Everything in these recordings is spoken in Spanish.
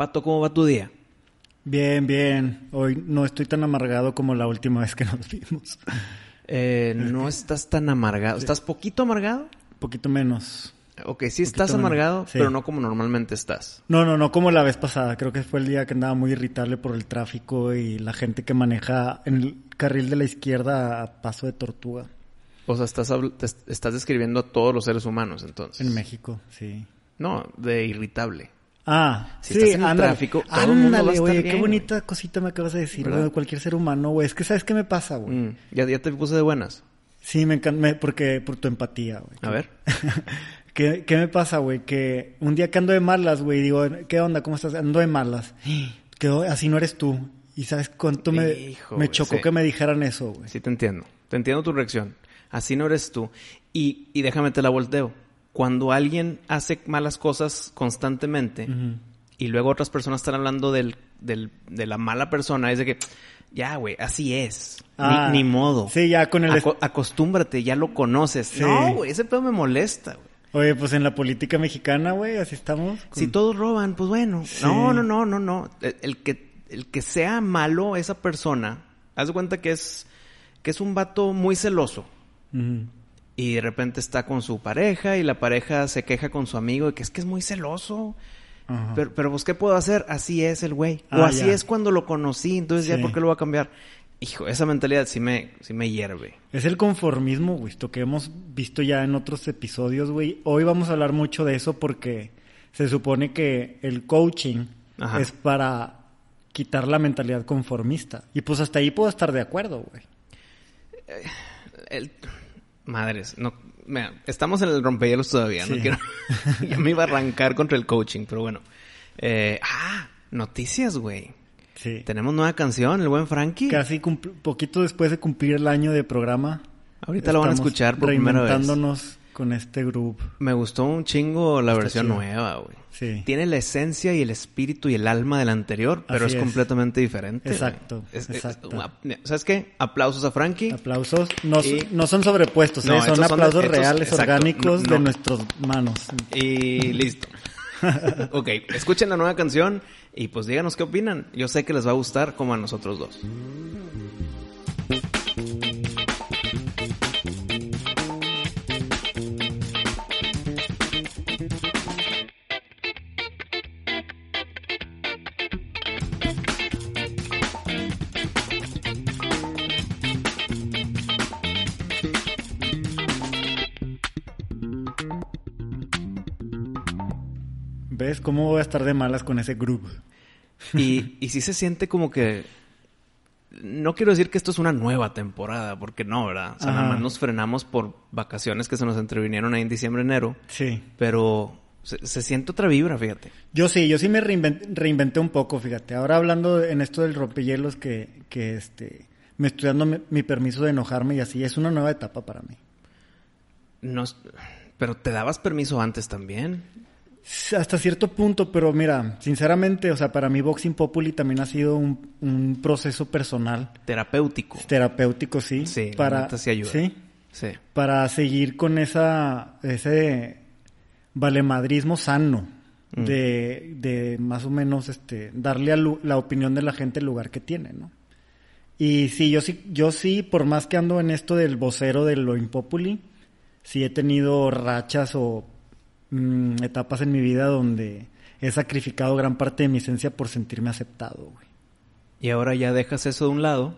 Pato, ¿cómo va tu día? Bien, bien. Hoy no estoy tan amargado como la última vez que nos vimos. Eh, no estás tan amargado. ¿Estás poquito amargado? Poquito menos. Ok, sí estás amargado, sí. pero no como normalmente estás. No, no, no como la vez pasada. Creo que fue el día que andaba muy irritable por el tráfico y la gente que maneja en el carril de la izquierda a paso de tortuga. O sea, estás, estás describiendo a todos los seres humanos, entonces. En México, sí. No, de irritable. Ah, Si sí, estás en el ándale. tráfico, todo el mundo va a Ándale, estar bien, qué güey. bonita cosita me acabas de decir, güey, cualquier ser humano, güey. Es que ¿sabes qué me pasa, güey? Mm, ya, ya te puse de buenas. Sí, me encanta, porque por tu empatía, güey. A ver. ¿Qué, ¿Qué me pasa, güey? Que un día que ando de malas, güey, digo, ¿qué onda? ¿Cómo estás? Ando de malas. Que oh, así no eres tú. Y ¿sabes cuánto me, Hijo, me chocó sí. que me dijeran eso, güey? Sí, te entiendo. Te entiendo tu reacción. Así no eres tú. Y, y déjame te la volteo. Cuando alguien hace malas cosas constantemente y luego otras personas están hablando del, del- de la mala persona, es de que, ya, güey, así es. Ni- Ah, ni, modo. sí, ya con el Aco- acostúmbrate, ya lo conoces. Sí. No, güey, ese pedo me molesta, güey. Oye, pues en la política mexicana, güey, así estamos. con- Si todos roban, pues bueno. Sí. No, no, no, no, no. El, el que, el que sea malo esa persona, haz de cuenta que es, que es un vato muy celoso. Ujú. Y de repente está con su pareja y la pareja se queja con su amigo de que es que es muy celoso. Ajá. Pero, pero pues, ¿qué puedo hacer? Así es el güey. Ah, o así ya. es cuando lo conocí, entonces ya. ¿por qué lo va a cambiar? Hijo, esa mentalidad sí me, sí me hierve. Es el conformismo, güey, esto que hemos visto ya en otros episodios, güey. Hoy vamos a hablar mucho de eso porque se supone que el coaching Ajá. es para quitar la mentalidad conformista. Y pues hasta ahí puedo estar de acuerdo, güey. El- Madres, no, mira, estamos en el rompehielos todavía, no quiero, ya me iba a arrancar contra el coaching, pero bueno. Eh, ah, noticias, güey. Sí. Tenemos nueva canción, el buen Frankie. Casi poquito después de cumplir el año de programa. Ahorita lo van a escuchar por primera vez. Con este grupo. Me gustó un chingo la Está versión chido. nueva, güey. Sí. Tiene la esencia y el espíritu y el alma del anterior, pero es, es. completamente diferente. Exacto, Es- es- exacto. una- ¿Sabes qué? Aplausos a Frankie. Aplausos. No, Y- no son sobrepuestos, No, ¿eh? son aplausos estos- reales, exacto. orgánicos no. de nuestras manos. Y listo. ok, escuchen la nueva canción y pues díganos qué opinan. Yo sé que les va a gustar como a nosotros dos. ¿Ves cómo voy a estar de malas con ese grupo? Y, y sí se siente como que... No quiero decir que esto es una nueva temporada, porque no, ¿verdad? O sea, nada más nos frenamos por vacaciones que se nos entrevinieron ahí en diciembre, enero. Sí. Pero se, se siente otra vibra, fíjate. Yo sí, yo sí me reinven- reinventé un poco, fíjate. Ahora hablando en esto del rompehielos que, que este, me estoy dando mi, mi permiso de enojarme y así, es una nueva etapa para mí. No, pero te dabas permiso antes también. Hasta cierto punto, pero mira, sinceramente, o sea, para mí Boxing Populi también ha sido un, un proceso personal, Terapéutico. terapéutico, sí. Sí, para, sí ayuda. Sí, Sí. para seguir con esa, ese valemadrismo sano Mm. de, de más o menos este, darle a la opinión de la gente el lugar que tiene, ¿no? Y sí, yo sí, yo sí, por más que ando en esto del vocero de lo impopuli, sí he tenido rachas o mm, etapas en mi vida donde he sacrificado gran parte de mi esencia por sentirme aceptado, güey. Y ahora ya dejas eso de un lado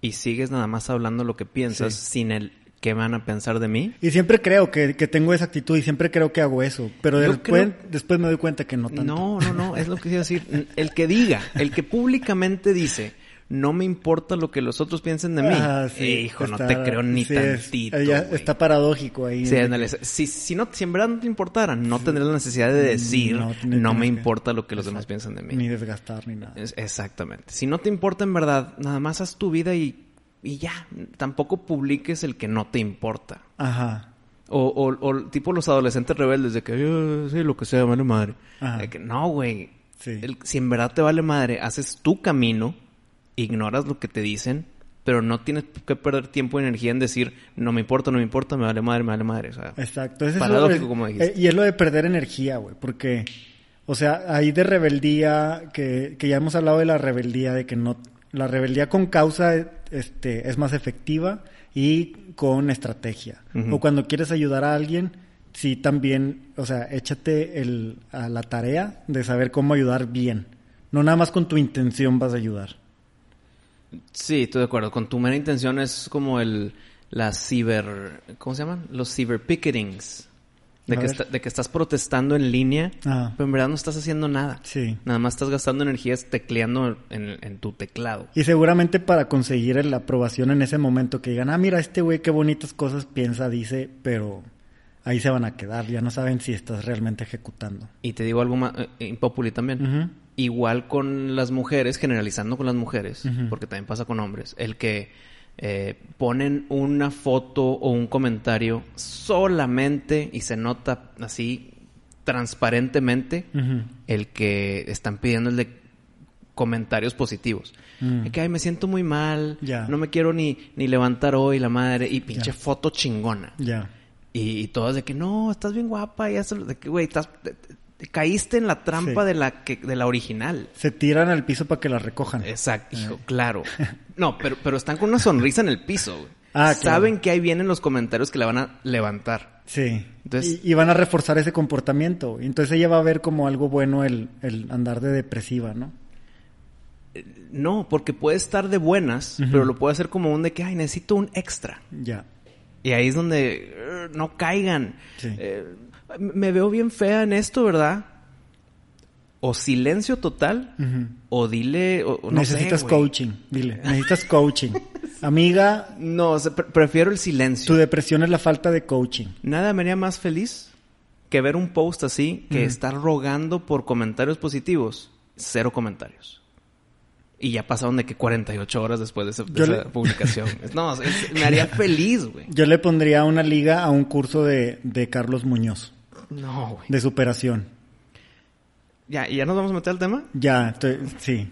y sigues nada más hablando lo que piensas Sí. sin el qué van a pensar de mí. Y siempre creo que, que tengo esa actitud y siempre creo que hago eso, pero Yo después, creo- después me doy cuenta que no tanto. No, no, no, es lo que quiero decir. El que diga, el que públicamente dice, no me importa lo que los otros piensen de mí. Ah, sí, Hijo, no te creo ni sí, tantito. güey. está paradójico ahí. Sí. Si, si, no, si en verdad no te importara, no tendrías la necesidad de decir, No, me que- importa lo que los demás piensan de mí. Ni desgastar ni nada. Es- exactamente. Si no te importa en verdad, nada más haz tu vida y, y ya. Tampoco publiques el que no te importa. Ajá. O, o, o tipo los adolescentes rebeldes de que, "Eh, sí, lo que sea, vale madre. Ajá. De que, no, güey. Sí. El- Si en verdad te vale madre, haces tu camino, ignoras lo que te dicen, pero no tienes que perder tiempo y energía en decir, no me importa, no me importa, me vale madre, me vale madre. O sea, Exacto. Ese es Paradójico, lo- como dijiste. eh, y es lo de perder energía, güey. Porque, o sea, ahí de rebeldía, que, que ya hemos hablado de la rebeldía, de que no. La rebeldía con causa este, es más efectiva y con estrategia. O cuando quieres ayudar a alguien, sí también, o sea, échate el, a la tarea de saber cómo ayudar bien. No nada más con tu intención vas a ayudar. Sí, estoy de acuerdo. Con tu mera intención es como el la ciber, ¿cómo se llaman? Los ciber picketings. De que, esta- de que estás protestando en línea, Ah. pero en verdad no estás haciendo nada. Sí. Nada más estás gastando energías tecleando en, en tu teclado. Y seguramente para conseguir la aprobación en ese momento que digan, ah, mira, este güey qué bonitas cosas piensa, dice, pero ahí se van a quedar, ya no saben si estás realmente ejecutando. Y te digo algo más eh, impopuli también. Igual con las mujeres, generalizando con las mujeres, porque también pasa con hombres, el que eh, ponen una foto o un comentario solamente y se nota así transparentemente el que están pidiendo el de comentarios positivos. Mm. Que, ay, me siento muy mal, no me quiero ni, ni levantar hoy la madre, y pinche foto chingona. Ya. Y, y todas de que no, estás bien guapa y eso, de que güey, estás te- te- te caíste en la trampa Sí. de la que de la original. Se tiran al piso para que la recojan. Exacto, hijo, claro. No, pero pero están con una sonrisa en el piso, güey. Ah, claro. Saben que ahí vienen los comentarios que la van a levantar. Sí. Entonces- y, y van a reforzar ese comportamiento. Entonces ella va a ver como algo bueno el, el andar de depresiva, ¿no? No, porque puede estar de buenas, pero lo puede hacer como un de que ay, necesito un extra. Ya. Y ahí es donde eh, no caigan. Sí. Eh, me veo bien fea en esto, ¿verdad? O silencio total, o dile, o, o no sé, Necesitas coaching, dile. Necesitas coaching. Amiga, No, o sea, pre- prefiero el silencio. tu depresión es la falta de coaching. Nada me haría más feliz que ver un post así, que estar rogando por comentarios positivos. Cero comentarios. Y ya pasaron de que 48 horas después de, esa- de Yo esa le- publicación. No, es- me haría feliz, güey. Yo le pondría una liga a un curso de, de Carlos Muñoz, No, güey. de superación. Ya, ¿y ya nos vamos a meter al tema. Ya, estoy, sí.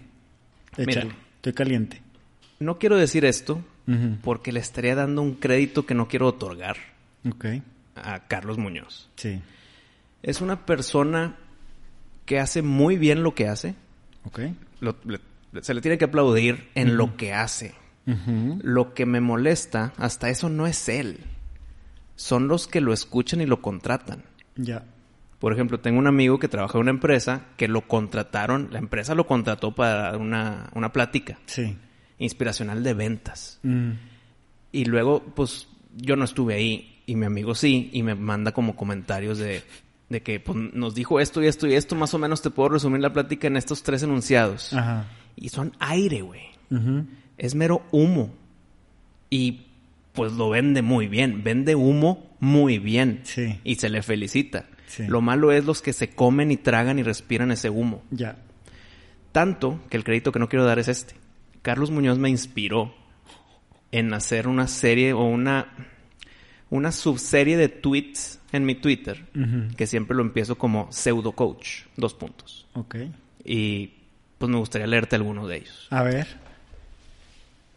Mira. Estoy caliente. No quiero decir esto porque le estaría dando un crédito que no quiero otorgar Ok, a Carlos Muñoz. sí. Es una persona que hace muy bien lo que hace. Ok. Lo- le- se le tiene que aplaudir en lo que hace. Lo que me molesta, hasta eso no es él. Son los que lo escuchan y lo contratan. Ya. Por ejemplo, tengo un amigo que trabaja en una empresa que lo contrataron, la empresa lo contrató para una, una plática Sí. inspiracional de ventas. Mm. Y luego, pues, yo no estuve ahí y mi amigo sí, y me manda como comentarios de, de que pues, nos dijo esto y esto y esto, más o menos te puedo resumir la plática en estos tres enunciados. Ajá. Y son aire, güey. Es mero humo. Y pues lo vende muy bien. Vende humo muy bien. Sí. Y se le felicita. Sí. Lo malo es los que se comen y tragan y respiran ese humo. Ya. Tanto que el crédito que no quiero dar es este. Carlos Muñoz me inspiró en hacer una serie o una, una subserie de tweets en mi Twitter, que siempre lo empiezo como pseudo coach, dos puntos. Ok. Y pues me gustaría leerte alguno de ellos. A ver.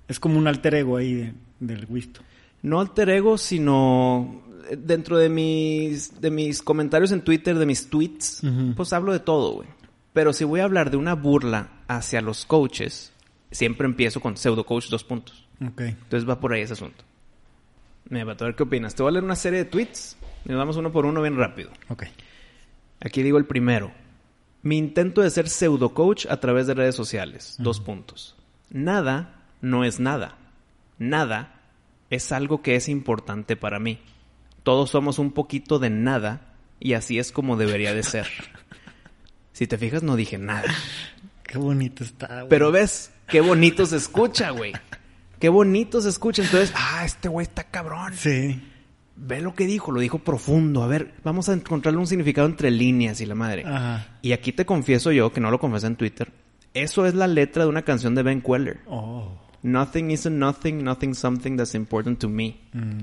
Es como un alter ego ahí de- del Wisto. No alter ego, sino eh, dentro de mis, de mis comentarios en Twitter, de mis tweets, pues hablo de todo, güey. Pero si voy a hablar de una burla hacia los coaches, siempre empiezo con pseudo coach dos puntos. Ok. Entonces va por ahí ese asunto. Me va a ver qué opinas. Te voy a leer una serie de tweets y nos vamos uno por uno bien rápido. Ok. Aquí digo el primero. Mi intento de ser pseudo coach a través de redes sociales. Dos puntos. Nada no es nada. Nada es algo que es importante para mí. Todos somos un poquito de nada y así es como debería de ser. Si te fijas, no dije nada. Qué bonito está, güey. Pero ves, qué bonito se escucha, güey. Qué bonito se escucha. Entonces, ah, este güey está cabrón. Sí. Ve lo que dijo, lo dijo profundo. A ver, vamos a encontrarle un significado entre líneas y la madre. Ajá. Y aquí te confieso yo, que no lo confesé en Twitter, eso es la letra de una canción de Ben Queller. Oh. Nothing isn't nothing, nothing something that's important to me.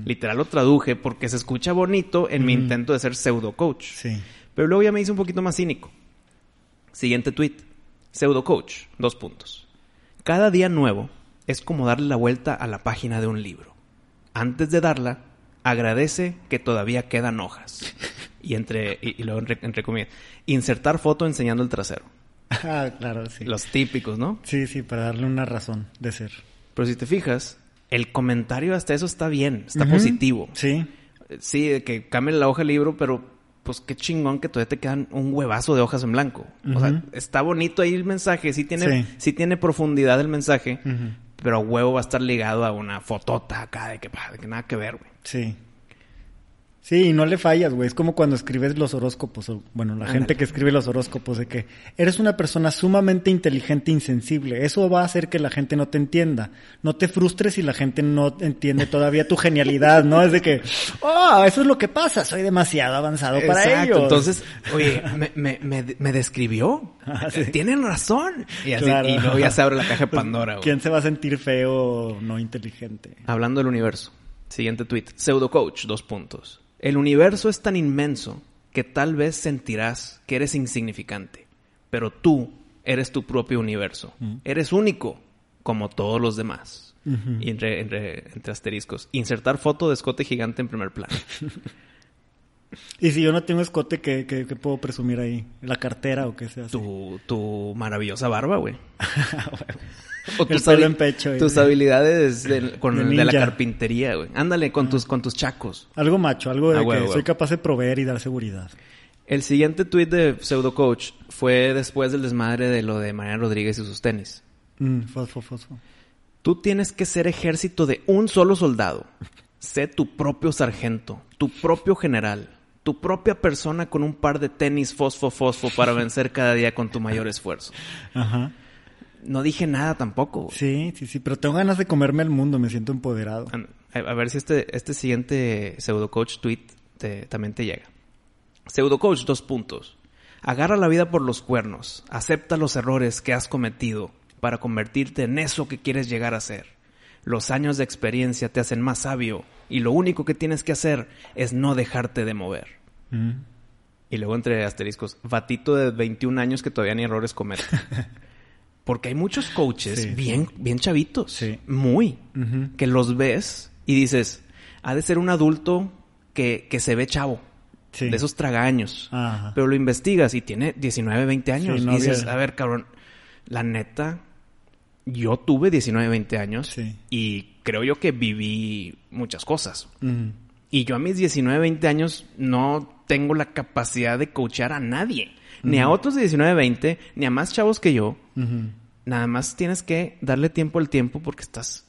Literal lo traduje porque se escucha bonito en mi intento de ser pseudo coach. Sí. Pero luego ya me hice un poquito más cínico. Siguiente tweet. Pseudo coach. Dos puntos. Cada día nuevo es como darle la vuelta a la página de un libro. Antes de darla, agradece que todavía quedan hojas. Y entre, y, y luego entre, entre comillas, insertar foto enseñando el trasero. Ah, claro, sí. Los típicos, ¿no? Sí, sí, para darle una razón de ser. Pero si te fijas, el comentario hasta eso está bien, está positivo. Sí. Sí, que cambien la hoja del libro, pero pues qué chingón que todavía te quedan un huevazo de hojas en blanco. O sea, está bonito ahí el mensaje, sí tiene, Sí. sí. tiene profundidad el mensaje, Ujú. Pero huevo va a estar ligado a una fotota acá de que, de que nada que ver, güey. Sí. Sí, y no le fallas, güey. Es como cuando escribes los horóscopos. o, bueno, la Ándale. gente que escribe los horóscopos de que eres una persona sumamente inteligente e insensible. Eso va a hacer que la gente no te entienda. No te frustres si la gente no entiende todavía tu genialidad, ¿no? Es de que, oh, eso es lo que pasa. Soy demasiado avanzado para Exacto. ellos. Entonces, oye, me, me, me, me describió. Ah, sí. Tienen razón. Y, así, Claro. y luego ya se abre la caja de Pandora, güey. ¿Quién se va a sentir feo o no inteligente? Hablando del universo. Siguiente tweet. Pseudo coach, dos puntos. El universo es tan inmenso que tal vez sentirás que eres insignificante. Pero tú eres tu propio universo. Eres único, como todos los demás. Ujú. Y entre, entre, entre asteriscos. Insertar foto de escote gigante en primer plano. Y si yo no tengo escote, ¿qué, qué, qué puedo presumir ahí? ¿La cartera o qué sea? así? tu, tu maravillosa barba, güey. O El pelo en pecho, tus güey. habilidades de, con, De de la carpintería, güey. Ándale, con, tus, con tus chacos. Algo macho, algo de Ah, que soy capaz de proveer y dar seguridad. El siguiente tweet de Pseudo Coach fue después del desmadre de lo de Mariana Rodríguez y sus tenis. Mm, fosfo, fosfo. Tú tienes que ser ejército de un solo soldado. Sé tu propio sargento, tu propio general, tu propia persona con un par de tenis fosfo fosfo para vencer cada día con tu mayor esfuerzo. Ajá. No dije nada tampoco. Sí, sí, sí, pero tengo ganas de comerme el mundo, me siento empoderado. A, a ver si este, este siguiente Pseudo Coach tweet te- también te llega. Pseudo Coach, dos puntos. Agarra la vida por los cuernos. Acepta los errores que has cometido para convertirte en eso que quieres llegar a ser. Los años de experiencia te hacen más sabio y lo único que tienes que hacer es no dejarte de mover. Mm. Y luego entre asteriscos, batito de 21 años que todavía ni errores comete. Porque hay muchos coaches Sí, bien, bien chavitos. Sí. Muy. Que los ves y dices, ha de ser un adulto que, que se ve chavo. Sí. De esos tragaños. Ajá. Pero lo investigas y tiene 19, 20 años. No y dices, había- a ver, cabrón, la neta, yo tuve 19, 20 años. Sí. Y creo yo que viví muchas cosas. Y yo a mis 19, 20 años no tengo la capacidad de coachar a nadie. Ni a otros de 19, 20, ni a más chavos que yo. Nada más tienes que darle tiempo al tiempo porque estás...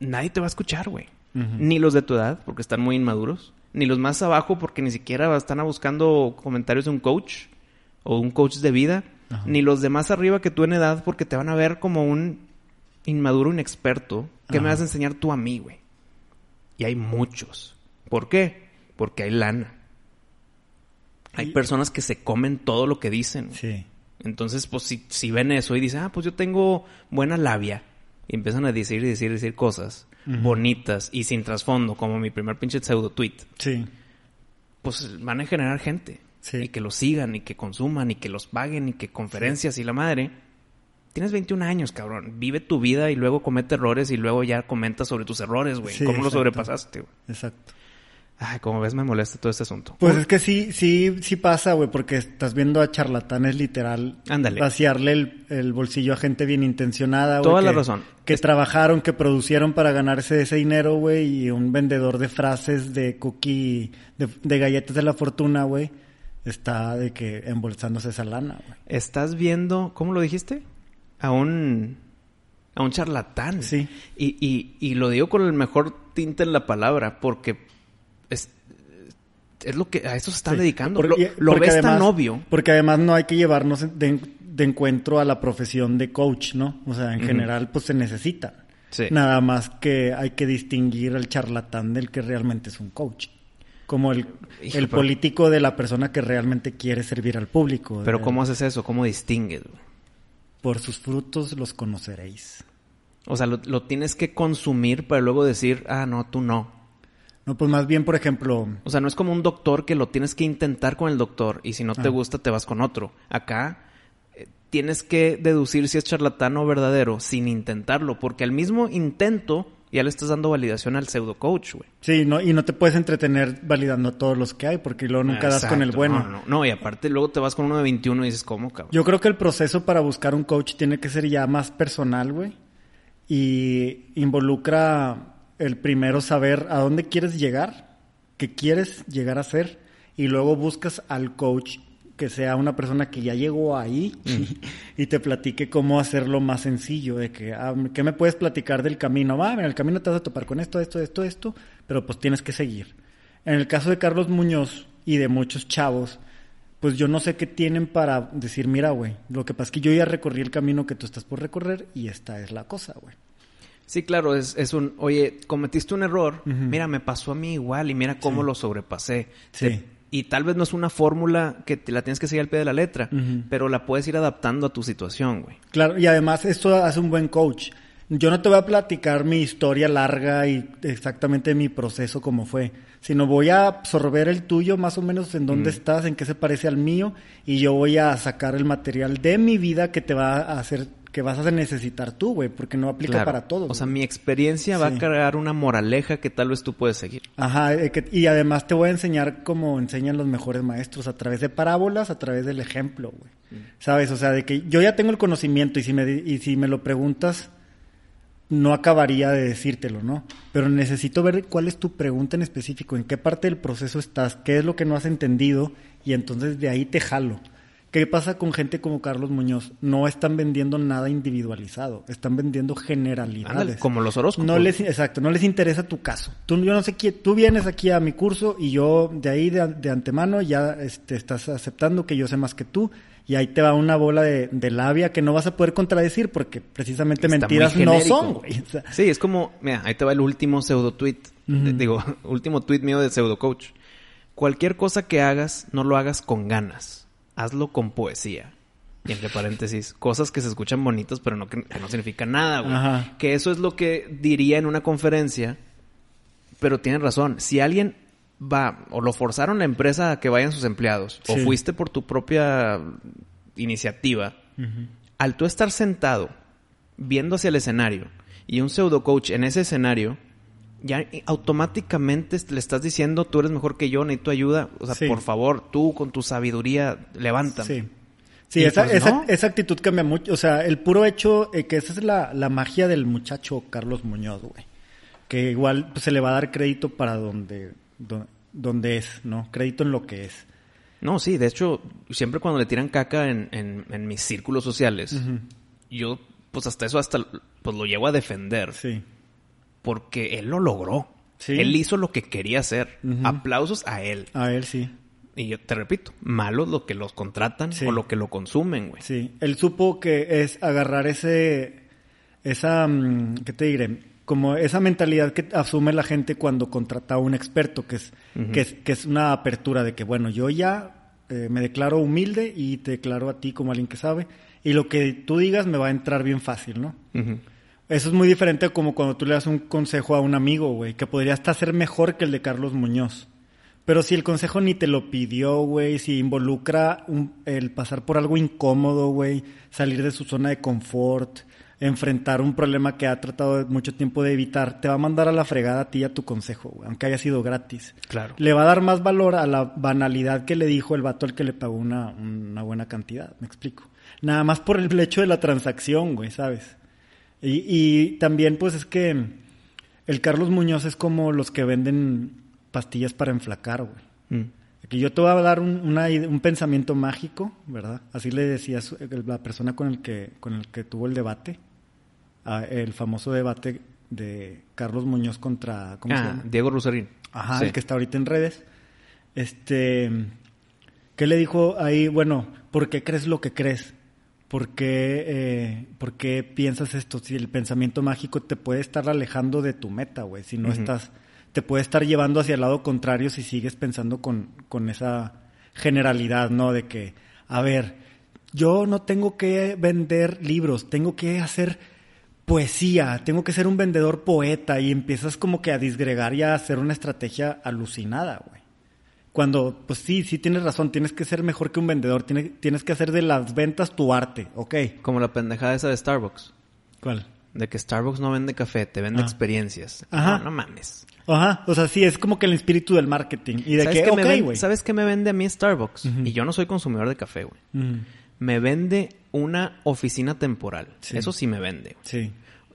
Nadie te va a escuchar, güey. Ni los de tu edad, porque están muy inmaduros. Ni los más abajo, porque ni siquiera están buscando comentarios de un coach o un coach de vida. Ajá. Ni los de más arriba que tú en edad, porque te van a ver como un inmaduro inexperto. ¿Qué me vas a enseñar tú a mí, güey? Y hay muchos. ¿Por qué? Porque hay lana. Hay Y- personas que se comen todo lo que dicen. Sí. Entonces, pues si, si ven eso y dicen, ah, pues yo tengo buena labia. Y empiezan a decir y decir decir cosas bonitas y sin trasfondo, como mi primer pinche pseudo tweet. Sí. Pues van a generar gente. Sí. Y que los sigan y que consuman y que los paguen y que conferencias y la madre. Tienes 21 años, cabrón. Vive tu vida y luego comete errores y luego ya comenta sobre tus errores, güey. Sí, ¿Cómo lo sobrepasaste, güey? Exacto. Ay, como ves, me molesta todo este asunto. Pues es que sí, sí, sí pasa, güey, porque estás viendo a charlatanes literal Ándale. vaciarle el, el bolsillo a gente bien intencionada, güey. Toda la razón. Que Es- trabajaron, que producieron para ganarse ese dinero, güey, y un vendedor de frases de cookie, de, de galletas de la fortuna, güey, está de que embolsándose esa lana, güey. Estás viendo, ¿cómo lo dijiste? A un, a un charlatán. Sí. Y, y, y lo digo con el mejor tinte en la palabra, porque es, es lo que a eso se están Sí. dedicando. Porque- lo ves tan obvio. Porque además no hay que llevarnos de, de encuentro a la profesión de coach, ¿no? O sea, en general, pues se necesitan. Sí. Nada más que hay que distinguir al charlatán del que realmente es un coach. Como el, Hijo, el político de la persona que realmente quiere servir al público. Pero ¿cómo haces eso? ¿Cómo distingues? Por sus frutos los conoceréis. O sea, lo, lo tienes que consumir para luego decir, ah, no, tú no. No, pues más bien, por ejemplo, O sea, no es como un doctor que lo tienes que intentar con el doctor y si no te Ah. gusta te vas con otro. Acá eh, tienes que deducir si es charlatán o verdadero sin intentarlo, porque al mismo intento ya le estás dando validación al pseudo coach, güey. sí, no, y no te puedes entretener validando todos los que hay, porque luego nunca das con el bueno. No, no, no, y aparte luego te vas con uno de 21 y dices, ¿cómo, cabrón? Yo creo que el proceso para buscar un coach tiene que ser ya más personal, güey. Y involucra el primero saber a dónde quieres llegar, qué quieres llegar a ser, y luego buscas al coach que sea una persona que ya llegó ahí y te platique cómo hacerlo más sencillo, de que, ah, ¿qué me puedes platicar del camino? Va, en el camino te vas a topar con esto, esto, esto, esto, pero pues tienes que seguir. En el caso de Carlos Muñoz y de muchos chavos, pues yo no sé qué tienen para decir, mira, güey, lo que pasa es que yo ya recorrí el camino que tú estás por recorrer y esta es la cosa, güey. Sí, claro, es, es un, oye, cometiste un error, mira, me pasó a mí igual y mira cómo Sí. lo sobrepasé. Sí. Te- y tal vez no es una fórmula que te la tienes que seguir al pie de la letra, pero la puedes ir adaptando a tu situación, güey. Claro, y además esto hace un buen coach. Yo no te voy a platicar mi historia larga y exactamente mi proceso como fue, sino voy a absorber el tuyo más o menos en dónde estás, en qué se parece al mío y yo voy a sacar el material de mi vida que te va a hacer que vas a necesitar tú, güey, porque no aplica Claro. para todos. O sea, mi experiencia va a crear una moraleja que tal vez tú puedes seguir. Ajá, eh, y además te voy a enseñar como enseñan los mejores maestros, a través de parábolas, a través del ejemplo, güey. ¿Sabes? O sea, de que yo ya tengo el conocimiento y si me, y si me lo preguntas, no acabaría de decírtelo, ¿no? Pero necesito ver cuál es tu pregunta en específico, en qué parte del proceso estás, qué es lo que no has entendido y entonces de ahí te jalo. ¿Qué pasa con gente como Carlos Muñoz? No están vendiendo nada individualizado, están vendiendo generalidades. Ándale, como los horóscopos. No les, exacto, no les interesa tu caso. Tú, yo no sé quién, tú vienes aquí a mi curso y yo de ahí de, de antemano ya este, estás aceptando que yo sé más que tú y ahí te va una bola de, de labia que no vas a poder contradecir porque precisamente Está mentiras no son, güey. O sea, Sí, es como, mira, ahí te va el último pseudo tweet. Digo, último tweet mío de pseudo coach. Cualquier cosa que hagas, no lo hagas con ganas. Hazlo con poesía. Y entre paréntesis, cosas que se escuchan bonitas, pero no que, que no significan nada, güey. Ajá. Que eso es lo que diría en una conferencia. Pero tienen razón. Si alguien va, o lo forzaron la empresa a que vayan sus empleados, o fuiste por tu propia iniciativa, al tú estar sentado viendo hacia el escenario y un pseudo coach en ese escenario, ya automáticamente le estás diciendo tú eres mejor que yo, necesito ayuda. O sea, Sí. por favor, tú con tu sabiduría, levántame. Sí. Sí, esa, pues esa, no. esa actitud cambia mucho. O sea, el puro hecho, eh, que esa es la, la magia del muchacho Carlos Muñoz, güey. Que igual pues, se le va a dar crédito para donde, do- donde es, ¿no? Crédito en lo que es. No, sí, de hecho, siempre cuando le tiran caca en, en- en mis círculos sociales, yo, pues hasta eso, hasta pues lo llevo a defender. Sí. Porque él lo logró. Sí. Él hizo lo que quería hacer. Aplausos a él. A él sí. Y yo te repito, malos lo que los contratan Sí. o lo que lo consumen, güey. Sí. Él supo que es agarrar ese, esa, mm, ¿qué te diré? Como esa mentalidad que asume la gente cuando contrata a un experto, que es, que es, que es una apertura de que, bueno, yo ya eh, me declaro humilde y te declaro a ti como alguien que sabe, y lo que tú digas me va a entrar bien fácil, ¿no? Ujú. Eso es muy diferente como cuando tú le das un consejo a un amigo, güey, que podría hasta ser mejor que el de Carlos Muñoz. Pero si el consejo ni te lo pidió, güey, si involucra un- el pasar por algo incómodo, güey, salir de su zona de confort, enfrentar un problema que ha tratado de mucho tiempo de evitar, te va a mandar a la fregada a ti y a tu consejo, güey, aunque haya sido gratis. Claro. Le va a dar más valor a la banalidad que le dijo el vato al que le pagó una, una buena cantidad, me explico. Nada más por el hecho de la transacción, güey, ¿sabes? Y, y también, pues, es que el Carlos Muñoz es como los que venden pastillas para enflacar, güey. Mm. Aquí yo te voy a dar un, una ide- un pensamiento mágico, ¿verdad? Así le decía la persona con el que, con el que tuvo el debate, el famoso debate de Carlos Muñoz contra, ¿cómo se Ah, llama? Diego Rusarín. Ajá, Sí. el que está ahorita en redes. Este, ¿qué le dijo ahí? Bueno, ¿por qué crees lo que crees? ¿Por qué, eh, ¿Por qué piensas esto? Si el pensamiento mágico te puede estar alejando de tu meta, güey. Si no estás, te puede estar llevando hacia el lado contrario si sigues pensando con, con esa generalidad, ¿no? De que, a ver, yo no tengo que vender libros, tengo que hacer poesía, tengo que ser un vendedor poeta y empiezas como que a disgregar y a hacer una estrategia alucinada, güey. Cuando, pues sí, sí tienes razón, tienes que ser mejor que un vendedor, tienes, tienes que hacer de las ventas tu arte, ok. Como la pendejada esa de Starbucks. ¿Cuál? De que Starbucks no vende café, te vende Ah. experiencias. Ajá. No, no mames. Ajá, o sea, sí, es como que el espíritu del marketing. Y de ¿Sabes, que, güey. ¿Sabes qué me vende a mí Starbucks? Y yo no soy consumidor de café, güey. Me vende una oficina temporal. Sí. Eso sí me vende. sí,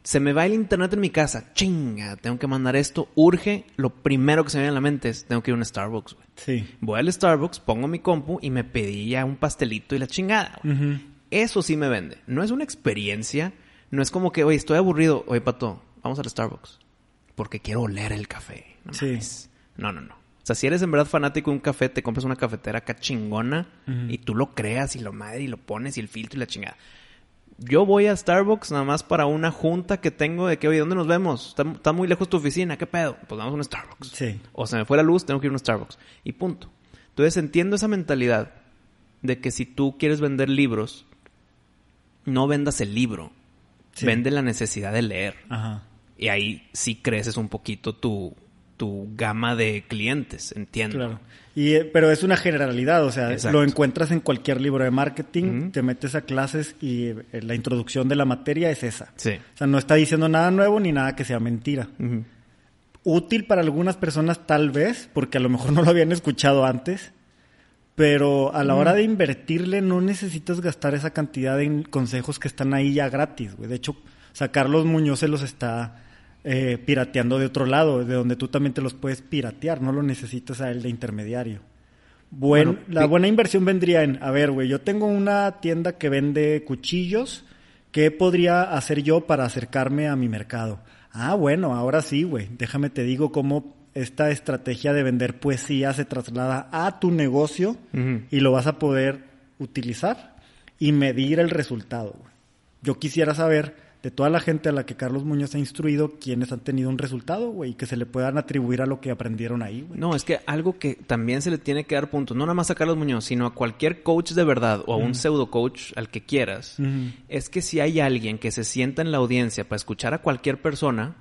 Se me va el internet en mi casa. Chinga, tengo que mandar esto. Urge. Lo primero que se me viene a la mente es, tengo que ir a un Starbucks, güey. sí. Voy al Starbucks, pongo mi compu y me pedí ya un pastelito y la chingada, güey. Eso sí me vende. No es una experiencia. No es como que, oye, estoy aburrido. Oye, Pato, vamos al Starbucks. Porque quiero oler el café. No Sí. mames. No, no, no. O sea, si eres en verdad fanático de un café, te compras una cafetera acá chingona y tú lo creas y lo madre y lo pones y el filtro y la chingada. Yo voy a Starbucks nada más para una junta que tengo de que, oye, ¿dónde nos vemos? Está, está muy lejos tu oficina, ¿qué pedo? Pues vamos a un Starbucks. Sí. O se me fue la luz, tengo que ir a un Starbucks. Y punto. Entonces entiendo esa mentalidad de que si tú quieres vender libros, no vendas el libro, Sí. vende la necesidad de leer. Ajá. Y ahí sí creces un poquito tu, tu gama de clientes, entiendo. Claro. Y, eh, pero es una generalidad, o sea, Exacto. lo encuentras en cualquier libro de marketing, te metes a clases y eh, la introducción de la materia es esa. Sí. O sea, no está diciendo nada nuevo ni nada que sea mentira. Útil para algunas personas tal vez, porque a lo mejor no lo habían escuchado antes, pero a la hora de invertirle no necesitas gastar esa cantidad de consejos que están ahí ya gratis, güey. De hecho, o sea, Carlos Muñoz se los está eh, pirateando de otro lado, de donde tú también te los puedes piratear, no lo necesitas a él de intermediario. Buen, Bueno, la buena inversión vendría en, a ver, güey, yo tengo una tienda que vende cuchillos, ¿qué podría hacer yo para acercarme a mi mercado? Ah, bueno, ahora sí, güey, déjame te digo cómo esta estrategia de vender poesía se traslada a tu negocio y lo vas a poder utilizar y medir el resultado. Yo quisiera saber de toda la gente a la que Carlos Muñoz ha instruido, quiénes han tenido un resultado, güey, y que se le puedan atribuir a lo que aprendieron ahí, güey. No, es que algo que también se le tiene que dar puntos, no nada más a Carlos Muñoz, sino a cualquier coach de verdad o a un pseudo coach al que quieras, es que si hay alguien que se sienta en la audiencia para escuchar a cualquier persona,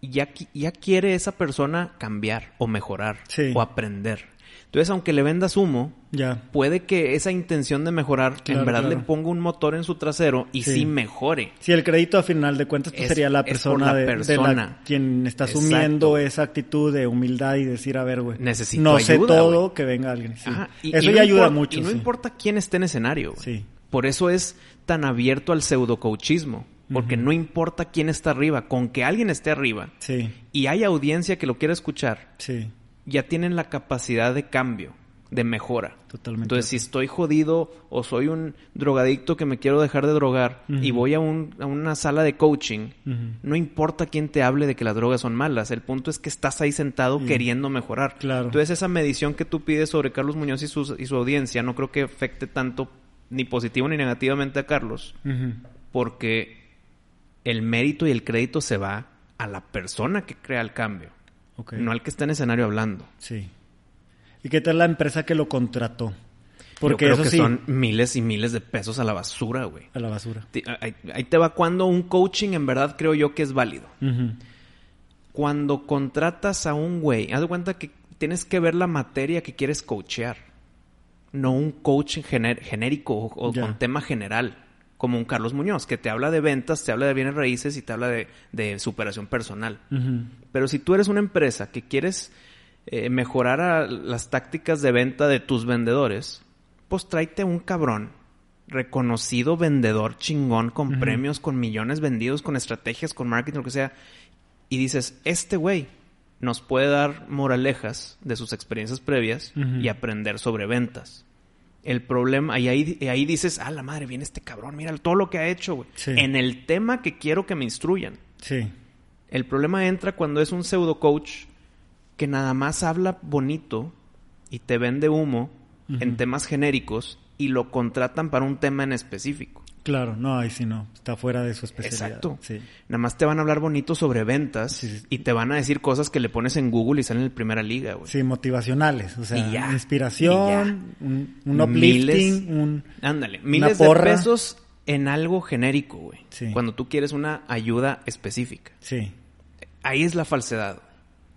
ya, ya quiere esa persona cambiar o mejorar Sí. o aprender. Entonces, aunque le vendas humo, Ya. puede que esa intención de mejorar Claro, en verdad claro. le ponga un motor en su trasero y Sí. sí, mejore. Sí, el crédito a final de cuentas pues, Es- sería la persona, la de, de persona. quien está Exacto. asumiendo esa actitud de humildad y decir, a ver, güey, Necesito no sé todo, que venga alguien. Sí. Ajá, y- Eso y no ya ayuda mucho. Y no importa quién esté en escenario. Sí. Por eso es tan abierto al pseudo-coachismo. Porque no importa quién está arriba, con que alguien esté arriba Sí, y hay audiencia que lo quiera escuchar, sí, ya tienen la capacidad de cambio, de mejora. totalmente. Entonces, si estoy jodido o soy un drogadicto que me quiero dejar de drogar y voy a, un- a una sala de coaching, no importa quién te hable de que las drogas son malas, el punto es que estás ahí sentado queriendo mejorar. Claro. Entonces, esa medición que tú pides sobre Carlos Muñoz y su, y su audiencia no creo que afecte tanto ni positivo ni negativamente a Carlos, porque el mérito y el crédito se va a la persona que crea el cambio, No al que está en escenario hablando. Sí. ¿Y qué tal la empresa que lo contrató? Yo Porque creo eso que sí, son miles y miles de pesos a la basura, güey. a la basura. Ahí, ahí te va cuando un coaching en verdad creo yo que es válido. Cuando contratas a un güey, haz de cuenta que tienes que ver la materia que quieres coachear. No un coach gener- genérico o, con tema general, como un Carlos Muñoz, que te habla de ventas, te habla de bienes raíces y te habla de, de superación personal. Pero si tú eres una empresa que quieres eh, mejorar a las tácticas de venta de tus vendedores, pues tráete un cabrón reconocido vendedor chingón con premios, con millones vendidos, con estrategias, con marketing, lo que sea. Y dices, este güey nos puede dar moralejas de sus experiencias previas y aprender sobre ventas. El problema, y ahí, y ahí dices, ah, la madre, viene este cabrón, mira todo lo que ha hecho, güey. Sí. En el tema que quiero que me instruyan. Sí. El problema entra cuando es un pseudo coach que nada más habla bonito y te vende humo en temas genéricos y lo contratan para un tema en específico. Claro, no, ahí sí no. Está fuera de su especialidad. Exacto. Sí. Nada más te van a hablar bonito sobre ventas Sí, sí. y te van a decir cosas que le pones en Google y salen en primera liga, güey. Sí, motivacionales. O sea, ya. inspiración, un, un Miles- uplifting, un... Ándale, miles de pesos en algo genérico, güey. Sí. Cuando tú quieres una ayuda específica. Sí. Ahí es la falsedad.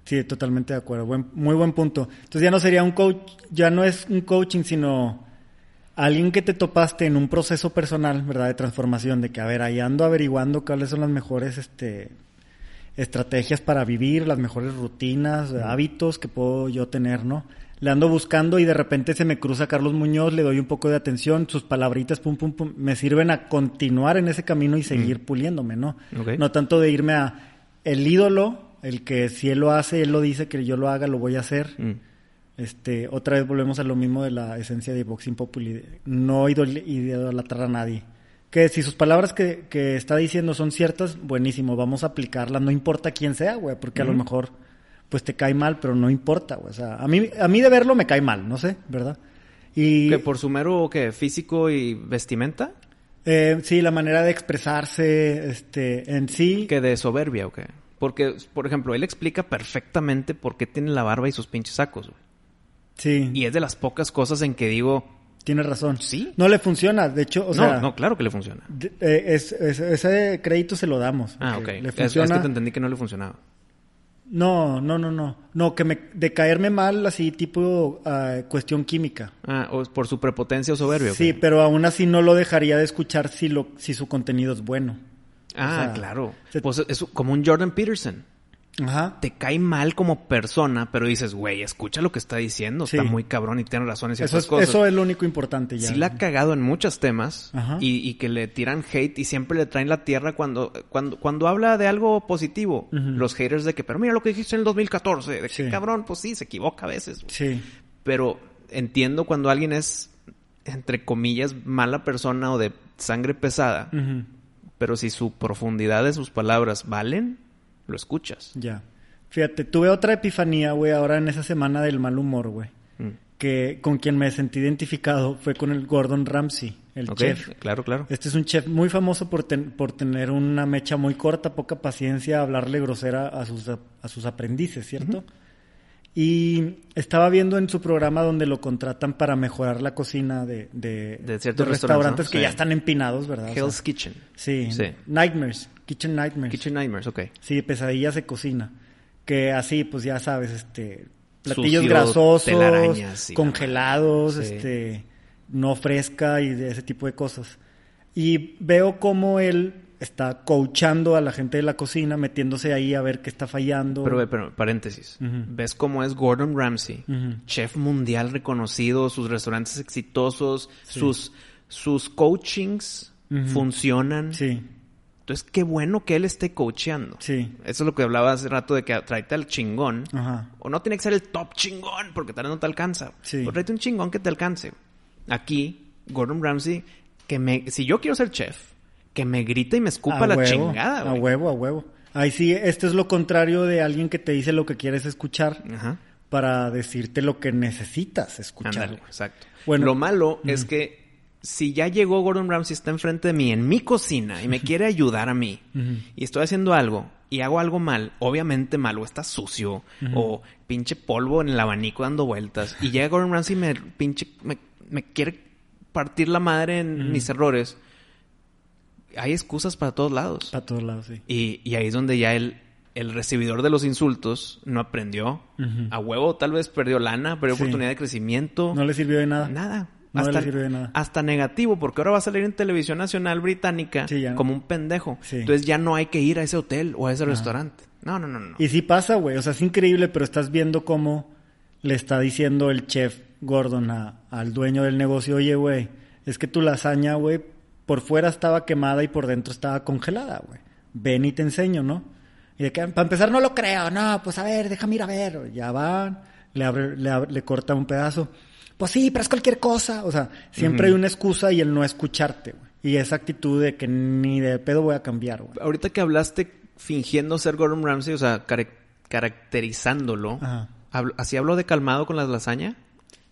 Sí, totalmente de acuerdo. Buen, muy buen punto. Entonces ya no sería un coach, ya no es un coaching, sino alguien que te topaste en un proceso personal, ¿verdad? De transformación, de que, a ver, ahí ando averiguando cuáles son las mejores este, estrategias para vivir, las mejores rutinas, hábitos que puedo yo tener, ¿no? Le ando buscando y de repente se me cruza Carlos Muñoz, le doy un poco de atención, sus palabritas, pum, pum, pum, me sirven a continuar en ese camino y seguir puliéndome, ¿no? No tanto de irme a el ídolo, el que si él lo hace, él lo dice, que yo lo haga, lo voy a hacer. Mm. Este, otra vez volvemos a lo mismo de la esencia de Boxing Populi, no idol- idolatrar a nadie. Que si sus palabras que, que está diciendo son ciertas, buenísimo, vamos a aplicarlas, no importa quién sea, güey, porque a lo mejor pues te cae mal, pero no importa, güey. O sea, a mí, a mí de verlo me cae mal, no sé, ¿verdad? Y ¿Que por su mero ¿qué? físico y vestimenta? eh, sí, la manera de expresarse, este, en sí, ¿Que de soberbia o qué? Porque, por ejemplo, él explica perfectamente por qué tiene la barba y sus pinches sacos, güey. Sí, Y es de las pocas cosas en que digo, tienes razón. Sí. No le funciona, de hecho, o no, sea, no, claro que le funciona. de- eh, es- es- ese crédito se lo damos. Ah, ok. Le Es- Es, funciona. que te entendí que no le funcionaba. No, no, no, no. No, que me, de caerme mal, así tipo ah, cuestión química. Ah, o por su prepotencia o soberbia. ¿o Sí, pero aún así no lo dejaría de escuchar si, lo, si su contenido es bueno. Ah, o sea, claro. se- Pues es como un Jordan Peterson. Ajá. Te cae mal como persona, pero dices, güey, escucha lo que está diciendo. Sí. Está muy cabrón y tiene razón en Eso ciertas es, cosas. eso es lo único importante ya. sí la ha cagado en muchos temas y, y que le tiran hate y siempre le traen la tierra cuando cuando cuando habla de algo positivo. Los haters de que, pero mira lo que dijiste en el 2014. De que, Sí. cabrón, pues sí, se equivoca a veces. Sí, Pero entiendo cuando alguien es, entre comillas, mala persona o de sangre pesada. Pero si su profundidad de sus palabras valen, lo escuchas. ya. Fíjate, tuve otra epifanía, güey, ahora en esa semana del mal humor, güey. Mm. Que con quien me sentí identificado fue con el Gordon Ramsay, el chef. Claro, claro. Este es un chef muy famoso por, ten- por tener una mecha muy corta, poca paciencia, hablarle grosera a sus, a, sus aprendices, ¿cierto? Y estaba viendo en su programa donde lo contratan para mejorar la cocina de, de, De ciertos de restaurantes, que Sí. ya están empinados, ¿verdad? O sea, Hell's Kitchen. sí, Sí. Nightmares, Kitchen Nightmares. Kitchen Nightmares, ok. Sí, pesadillas de cocina. Que así, pues ya sabes, este, platillos Sucio, grasosos, congelados. Sí. este, no fresca y de ese tipo de cosas. Y veo cómo él está coachando a la gente de la cocina, metiéndose ahí a ver qué está fallando. Pero, pero, paréntesis. ¿Ves cómo es Gordon Ramsay? Chef mundial reconocido, sus restaurantes exitosos, Sí. sus, sus coachings funcionan. Sí, Entonces, qué bueno que él esté coacheando. sí, Eso es lo que hablaba hace rato de que tráete al chingón. ajá, O no tiene que ser el top chingón, porque tal vez no te alcanza. Sí. O tráete un chingón que te alcance. Aquí, Gordon Ramsay, que me, si yo quiero ser chef, que me grite y me escupa a la huevo, chingada, a güey. huevo, a huevo. Ahí sí, esto es lo contrario de alguien que te dice lo que quieres escuchar Ajá. para decirte lo que necesitas escuchar. Exacto. Bueno. lo malo es que si ya llegó Gordon Ramsay, está enfrente de mí, en mi cocina, y me quiere ayudar a mí, y estoy haciendo algo, y hago algo mal, obviamente mal, o está sucio, o pinche polvo en el abanico dando vueltas, y llega Gordon Ramsay y me pinche, me, me quiere partir la madre en mis errores. Hay excusas para todos lados. Para todos lados, sí. Y, y ahí es donde ya el, el recibidor de los insultos no aprendió. A huevo tal vez perdió lana, perdió Sí. oportunidad de crecimiento. No le sirvió de nada. Nada. No hasta, le sirve de nada. hasta negativo, porque ahora va a salir en televisión nacional británica Sí, ya no. como un pendejo. Sí. Entonces ya no hay que ir a ese hotel o a ese restaurante. No, no, no, no. Y sí pasa, güey. O sea, es increíble, pero estás viendo cómo le está diciendo el chef Gordon a- al dueño del negocio, oye, güey, es que tu lasaña, güey, por fuera estaba quemada y por dentro estaba congelada, güey. Ven y te enseño, ¿no? Y de que, para empezar, no lo creo. No, pues a ver, déjame ir a ver. Ya van, le, abre, le, abre- le corta un pedazo. Pues sí, pero es cualquier cosa. O sea, siempre hay una excusa y el no escucharte, güey. Y esa actitud de que ni de pedo voy a cambiar, güey. Ahorita que hablaste fingiendo ser Gordon Ramsay, o sea, caracterizándolo, Ajá. ¿así habló de calmado con las lasañas?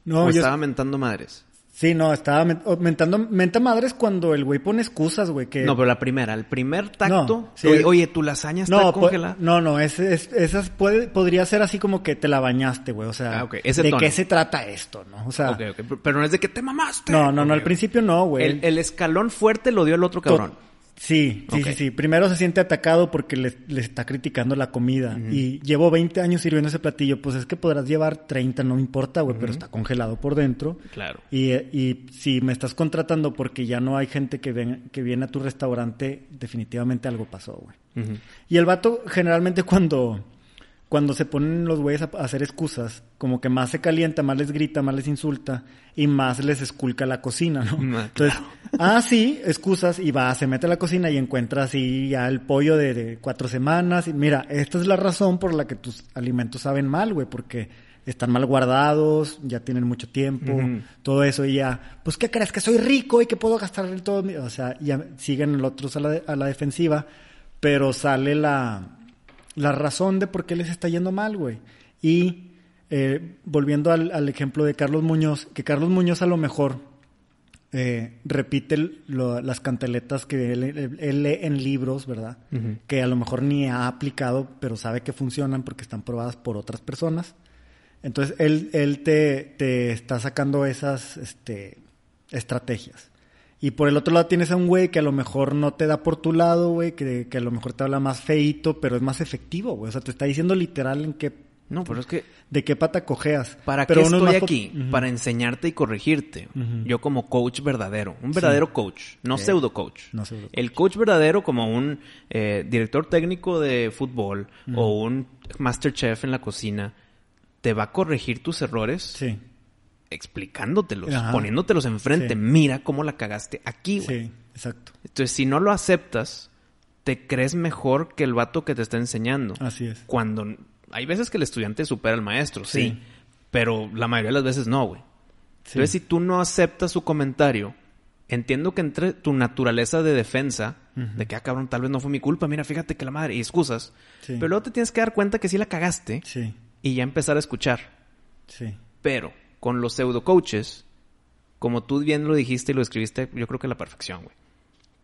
No, ¿O yo, estaba mentando madres? Sí, no, estaba men- mentando, menta madres cuando el güey pone excusas, güey, que... No, pero la primera, el primer tacto. No, sí. oye, oye, tu lasaña está no, congelada. no, no, es, es- esas puede, podría ser así como que te la bañaste, güey, o sea, Ah, ok, ese ¿de tono. qué se trata esto, no? O sea, pero- no es de que te mamaste. no, no, no, al principio no, güey. El, el escalón fuerte lo dio el otro cabrón. Sí, sí, sí, sí. Primero se siente atacado porque le, le está criticando la comida. Y llevo 20 años sirviendo ese platillo. Pues es que podrás llevar 30, no me importa, güey, pero está congelado por dentro. Claro. Y, y si me estás contratando porque ya no hay gente que, ven, que viene a tu restaurante, definitivamente algo pasó, güey. Y el vato generalmente cuando, cuando se ponen los güeyes a, hacer excusas, como que más se calienta, más les grita, más les insulta y más les esculca la cocina, ¿no? Ah, Entonces, ah, sí, excusas y va, se mete a la cocina y encuentra así ya el pollo de, de cuatro semanas. Y mira, esta es la razón por la que tus alimentos saben mal, güey, porque están mal guardados, ya tienen mucho tiempo, todo eso y ya, pues ¿qué crees? Que soy rico y que puedo gastar todo mi... O sea, ya siguen los otros a la, de- a la defensiva, pero sale la, la razón de por qué les está yendo mal, güey. Y eh, volviendo al, al ejemplo de Carlos Muñoz, que Carlos Muñoz a lo mejor eh, repite lo- las canteletas que él, él- él lee en libros, ¿verdad? Que a lo mejor ni ha aplicado, pero sabe que funcionan porque están probadas por otras personas. Entonces, él, él te, te está sacando esas este, estrategias. Y por el otro lado tienes a un güey que a lo mejor no te da por tu lado, güey, que, que a lo mejor te habla más feito, pero es más efectivo, güey. O sea, te está diciendo literal en qué, No, pero es que de qué pata cojeas. ¿Para pero qué uno estoy aquí? Para enseñarte y corregirte. Yo como coach verdadero. Un verdadero coach, no Sí. pseudo coach. No pseudo coach. El coach verdadero como un eh, director técnico de fútbol o un master chef en la cocina te va a corregir tus errores Sí, explicándotelos, Ajá. poniéndotelos enfrente. Sí. Mira cómo la cagaste aquí, güey. sí, exacto. Entonces, si no lo aceptas, te crees mejor que el vato que te está enseñando. Así es. Cuando hay veces que el estudiante supera al maestro, sí, Sí. pero la mayoría de las veces no, güey. Sí. Entonces, si tú no aceptas su comentario, entiendo que entre tu naturaleza de defensa, de que, ah, cabrón, tal vez no fue mi culpa, mira, fíjate que la madre, y excusas, Sí. pero luego te tienes que dar cuenta que sí la cagaste Sí, y ya empezar a escuchar. sí. Pero con los pseudo coaches, como tú bien lo dijiste y lo escribiste, yo creo que a la perfección, güey.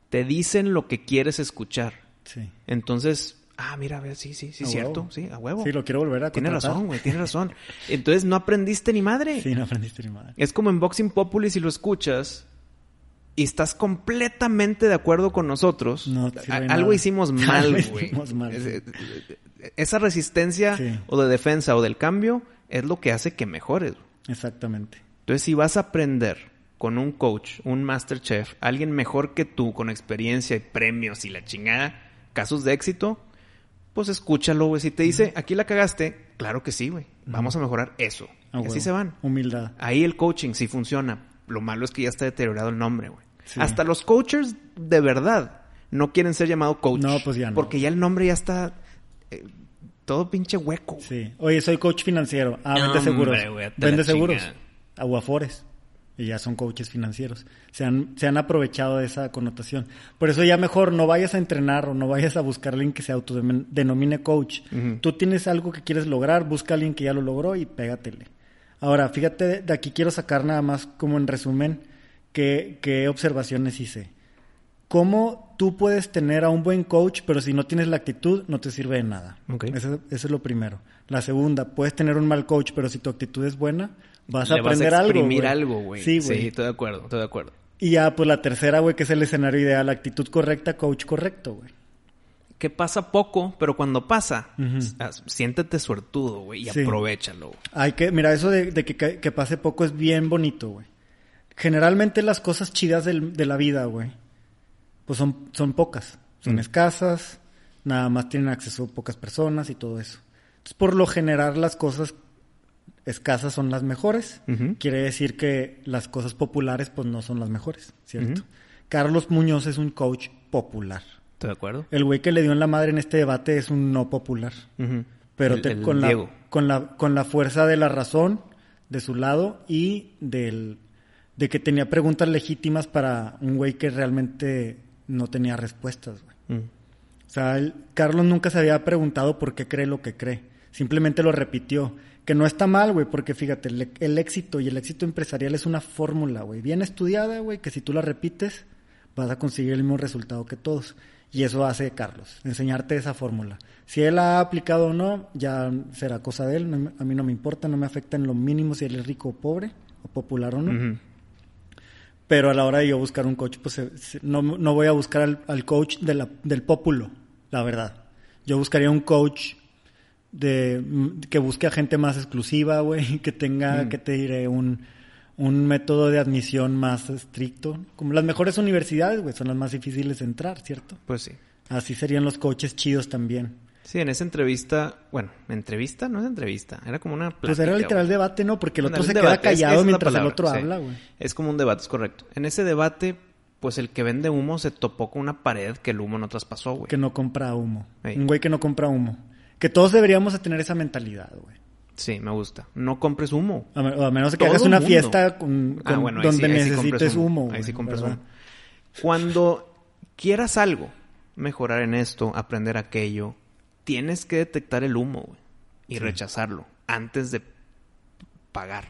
Te dicen lo que quieres escuchar. Sí. Entonces, ah, mira, a ver, sí, sí, sí, A cierto, huevo. sí, a huevo. Sí, lo quiero volver a contratar. razón, güey, tienes razón. Entonces no aprendiste ni madre. Sí, no aprendiste ni madre. Es como en Boxing Populi si lo escuchas y estás completamente de acuerdo con nosotros. No a- algo hicimos mal, güey. hicimos mal, Es- Esa resistencia Sí. o de defensa o del cambio es lo que hace que mejores. Exactamente. Entonces, si vas a aprender con un coach, un master chef, alguien mejor que tú, con experiencia y premios y la chingada, casos de éxito, pues escúchalo, güey. Si te dice, aquí la cagaste, claro que sí, güey. Vamos a mejorar eso. A y así se van. Humildad. Ahí el coaching sí funciona. Lo malo es que ya está deteriorado el nombre, güey. Sí. Hasta los coaches de verdad no quieren ser llamados coach. No, pues ya no. Porque ya el nombre ya está eh, todo pinche hueco. Sí. Oye, soy coach financiero. Ah, vende seguros. Vende seguros. Aguafores. Y ya son coaches financieros. Se han, se han aprovechado de esa connotación. Por eso ya mejor no vayas a entrenar o no vayas a buscar a alguien que se autodenomine coach. Tú tienes algo que quieres lograr, busca a alguien que ya lo logró y pégatele. Ahora, fíjate, de aquí quiero sacar nada más como en resumen qué, qué observaciones hice. ¿Cómo tú puedes tener a un buen coach, pero si no tienes la actitud, no te sirve de nada? Ok. Eso, eso es lo primero. La segunda, puedes tener un mal coach, pero si tu actitud es buena, vas a Le aprender vas a algo. exprimir algo, güey. Sí, Sí, güey. estoy de acuerdo, estoy de acuerdo. Y ya, pues la tercera, güey, que es el escenario ideal, actitud correcta, coach correcto, güey. Que pasa poco, pero cuando pasa, s- ah, siéntete suertudo, güey, y Sí. aprovechalo. güey. Hay que, mira, eso de, de que, que pase poco es bien bonito, güey. Generalmente las cosas chidas del- de la vida, güey, pues son, son pocas. Son Mm. escasas, nada más tienen acceso pocas personas y todo eso. Entonces, por lo general, las cosas escasas son las mejores. Quiere decir que las cosas populares, pues no son las mejores, ¿cierto? Carlos Muñoz es un coach popular. ¿Estoy de acuerdo? El güey que le dio en la madre en este debate es un no popular. Pero El- te- el con, la, con, la, con la fuerza de la razón de su lado y del, de que tenía preguntas legítimas para un güey que realmente no tenía respuestas. güey. Mm. O sea, Carlos nunca se había preguntado por qué cree lo que cree. Simplemente lo repitió. Que no está mal, güey, porque fíjate, el, el éxito y el éxito empresarial es una fórmula, güey, bien estudiada, güey, que si tú la repites, vas a conseguir el mismo resultado que todos. Y eso hace Carlos, enseñarte esa fórmula. Si él ha aplicado o no, ya será cosa de él. no a mí no me importa, no me afecta en lo mínimo si él es rico o pobre, o popular o no. Pero a la hora de yo buscar un coach, pues se- no, no voy a buscar al, al coach de la- del pópulo, la verdad. Yo buscaría un coach de mm, que busque a gente más exclusiva, güey, que tenga, que te diré, un, un método de admisión más estricto. Como las mejores universidades, güey, son las más difíciles de entrar, ¿cierto? Pues sí. Así serían los coaches chidos también. Sí, en esa entrevista, bueno, entrevista no es entrevista, era como una Pues era literal güey. debate, ¿no? Porque el otro se queda debate, esa callado es mientras el otro sí. habla, güey. Es como un debate, es correcto. En ese debate, pues el que vende humo se topó con una pared que el humo no traspasó, güey. Que no compra humo. Un güey que no compra humo. Que todos deberíamos de tener esa mentalidad, güey. Sí, me gusta. No compres humo. A, a menos que Todo hagas una mundo. fiesta con, Ah, con- bueno, ahí sí- donde ahí sí necesites humo. Ahí güey, sí compres ¿verdad? humo. Cuando quieras algo, mejorar en esto, aprender aquello, tienes que detectar el humo güey, y rechazarlo antes de pagar.